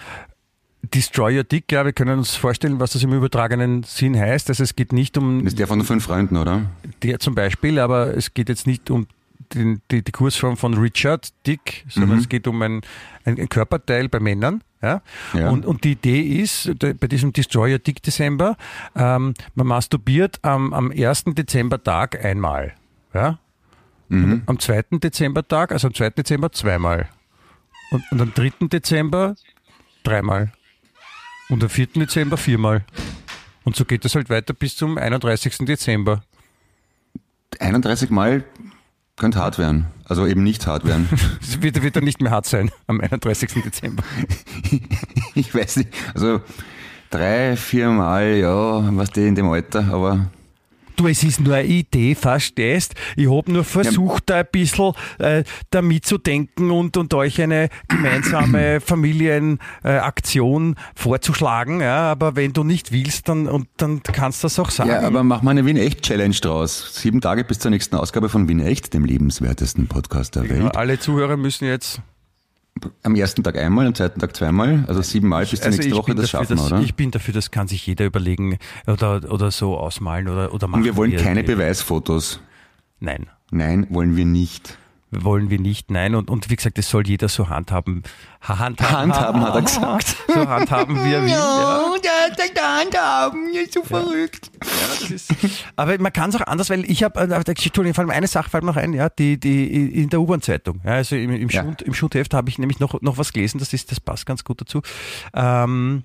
Destroy Your Dick, ja, wir können uns vorstellen, was das im übertragenen Sinn heißt. Also es geht nicht um Das ist der von den fünf Freunden, oder? der zum Beispiel, aber es geht jetzt nicht um den, die, die Kursform von Richard Dick, sondern es geht um ein, ein, Körperteil bei Männern, Ja? Ja. Und, und die Idee ist, bei diesem Destroy Your Dick Dezember, ähm, man masturbiert am, am 1. Dezembertag einmal. Ja? Und am 2. Dezembertag, also am 2. Dezember zweimal. Und, und am 3. Dezember dreimal. Und am 4. Dezember viermal. Und so geht es halt weiter bis zum 31. Dezember. 31 Mal könnte hart werden. Also eben nicht hart werden. Es wird, wird dann nicht mehr hart sein am 31. Dezember. ich weiß nicht. Also drei, vier Mal, ja, was die in dem Alter, aber Du, es ist nur eine Idee, verstehst? Ich habe nur versucht, da ein bisschen äh, damit zu denken und, und euch eine gemeinsame Familienaktion vorzuschlagen. Ja, aber wenn du nicht willst, dann, und, dann kannst du das auch sagen. Ja, aber mach mal eine Wien-Echt-Challenge draus. Sieben Tage bis zur nächsten Ausgabe von Wien-Echt, dem lebenswertesten Podcast der Ja, Welt. alle Zuhörer müssen jetzt. Am ersten Tag einmal, am zweiten Tag zweimal, also sieben Mal bis zur Also nächsten Woche, das schaffen dass, oder? ich bin dafür, das kann sich jeder überlegen oder, oder so ausmalen oder, oder machen. Und wir wollen keine. Beweisfotos. Nein. Nein, wollen wir nicht. Wollen wir nicht, nein. Und, und wie gesagt, das soll jeder so handhaben. Ha- Handhaben, Handhaben, hat er gesagt. So handhaben, wie er will. Ja. der Handhaben, ist so verrückt. Das ist, aber man kann es auch anders, weil ich habe, äh, Entschuldigung, vor allem eine Sache fällt mir noch ein, ja, die, die in der U-Bahn-Zeitung, ja, also im, im, Ja. Schund, im Schundheft habe ich nämlich noch, noch was gelesen, das ist, das passt ganz gut dazu. Ähm,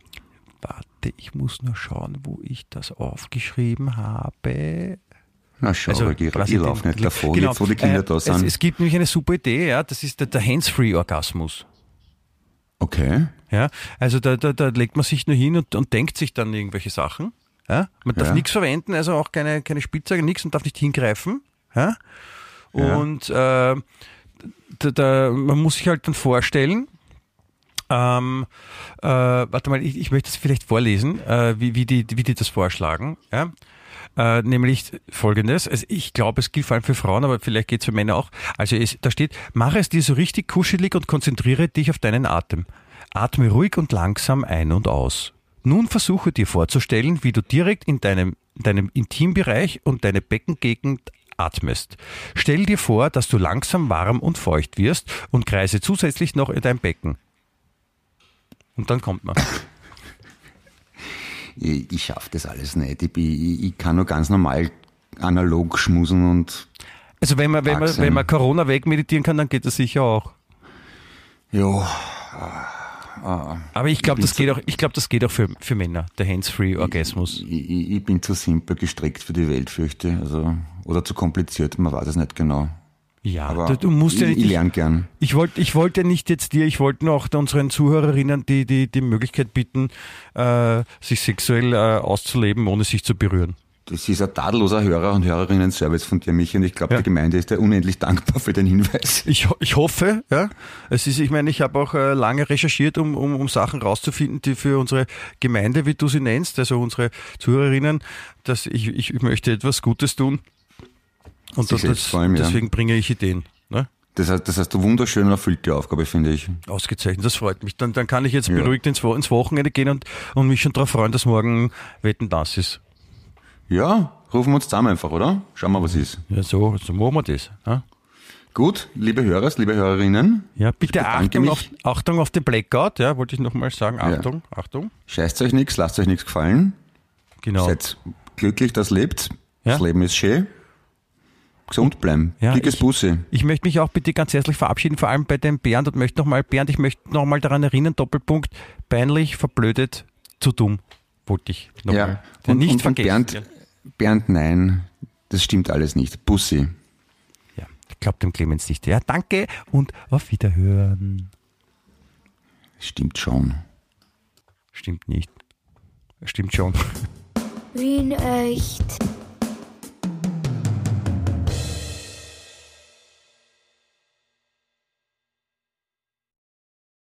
warte, ich muss nur schauen, wo ich das aufgeschrieben habe. Na schau, Also, ich, quasi ich lauf den- nicht davon, genau, jetzt wo die Kinder äh, da Es, sind. es gibt nämlich eine super Idee, ja, das ist der, der Hands-Free-Orgasmus. okay. Ja, also da, da, da legt man sich nur hin und, und denkt sich dann irgendwelche Sachen. Ja? Man darf Ja. nichts verwenden, also auch keine, keine Spielzeuge, nichts und darf nicht hingreifen. Ja? Ja. Und äh, da, da, man muss sich halt dann vorstellen, ähm, äh, warte mal, ich, ich möchte es vielleicht vorlesen, äh, wie, wie, die, wie die das vorschlagen. Ja? Äh, nämlich folgendes, also ich glaube, es gilt vor allem für Frauen, aber vielleicht geht es für Männer auch. Also es, da steht, mache es dir so richtig kuschelig und konzentriere dich auf deinen Atem. Atme ruhig und langsam ein und aus. Nun versuche dir vorzustellen, wie du direkt in deinem, deinem Intimbereich und deine Beckengegend atmest. Stell dir vor, dass du langsam warm und feucht wirst und kreise zusätzlich noch in dein Becken. Und dann kommt man. Ich, ich schaff das alles nicht. Ich, ich, ich kann nur ganz normal analog schmusen und Also wenn man, wenn man, wenn man Corona wegmeditieren kann, dann geht das sicher auch. ja, Aber ich glaube, das geht auch, ich glaube, das geht auch für, für Männer, der Hands-Free-Orgasmus. ich, ich, ich bin zu simpel gestrickt für die Welt, fürchte ich. Also, oder zu kompliziert, man weiß es nicht genau. Ja, Aber du, du musst ich, ja nicht. ich lerne gern. Ich wollte ich wollte nicht jetzt dir, ich wollte auch unseren Zuhörerinnen die, die, die Möglichkeit bieten, äh, sich sexuell äh, auszuleben, ohne sich zu berühren. Das ist ein tadelloser Hörer- und Hörerinnen-Service von dir, Michi, und ich glaube, Ja. die Gemeinde ist dir unendlich dankbar für den Hinweis. Ich, ich hoffe, ja. Es ist, ich meine, ich habe auch äh, lange recherchiert, um, um, um Sachen rauszufinden, die für unsere Gemeinde, wie du sie nennst, also unsere Zuhörerinnen, dass ich, ich, ich möchte etwas Gutes tun. Und das, vor allem, ja. deswegen bringe ich Ideen. Ne? Das heißt, das hast du wunderschön erfüllt, die Aufgabe, finde ich. Ausgezeichnet, das freut mich. Dann, dann kann ich jetzt Ja. beruhigt ins, ins Wochenende gehen und, und mich schon darauf freuen, dass morgen Wetten das ist. Ja, rufen wir uns zusammen einfach, oder? Schauen wir, was ist. Ja, so, so machen wir das. Ja, Gut, liebe Hörer, liebe Hörerinnen, ja bitte Achtung auf, Achtung auf den Blackout, ja, wollte ich nochmal sagen. Achtung, Achtung. scheißt euch nichts, lasst euch nichts gefallen. Genau. Seid glücklich, dass lebt. Ja. Das Leben ist schön. Gesund bleiben. Ja, Dickes ich- Bussi. Ich möchte mich auch bitte ganz herzlich verabschieden, vor allem bei dem Bernd und möchte nochmal, Bernd, ich möchte nochmal daran erinnern, Doppelpunkt, peinlich, verblödet, zu dumm, wollte ich nochmal. Ja. Und, nicht und, und vergessen. Bernd, Bernd, nein, das stimmt alles nicht. Bussi. Ja, ich glaube dem Clemens nicht. Ja, danke und auf Wiederhören. Stimmt schon. Stimmt nicht. Stimmt schon. Wien echt.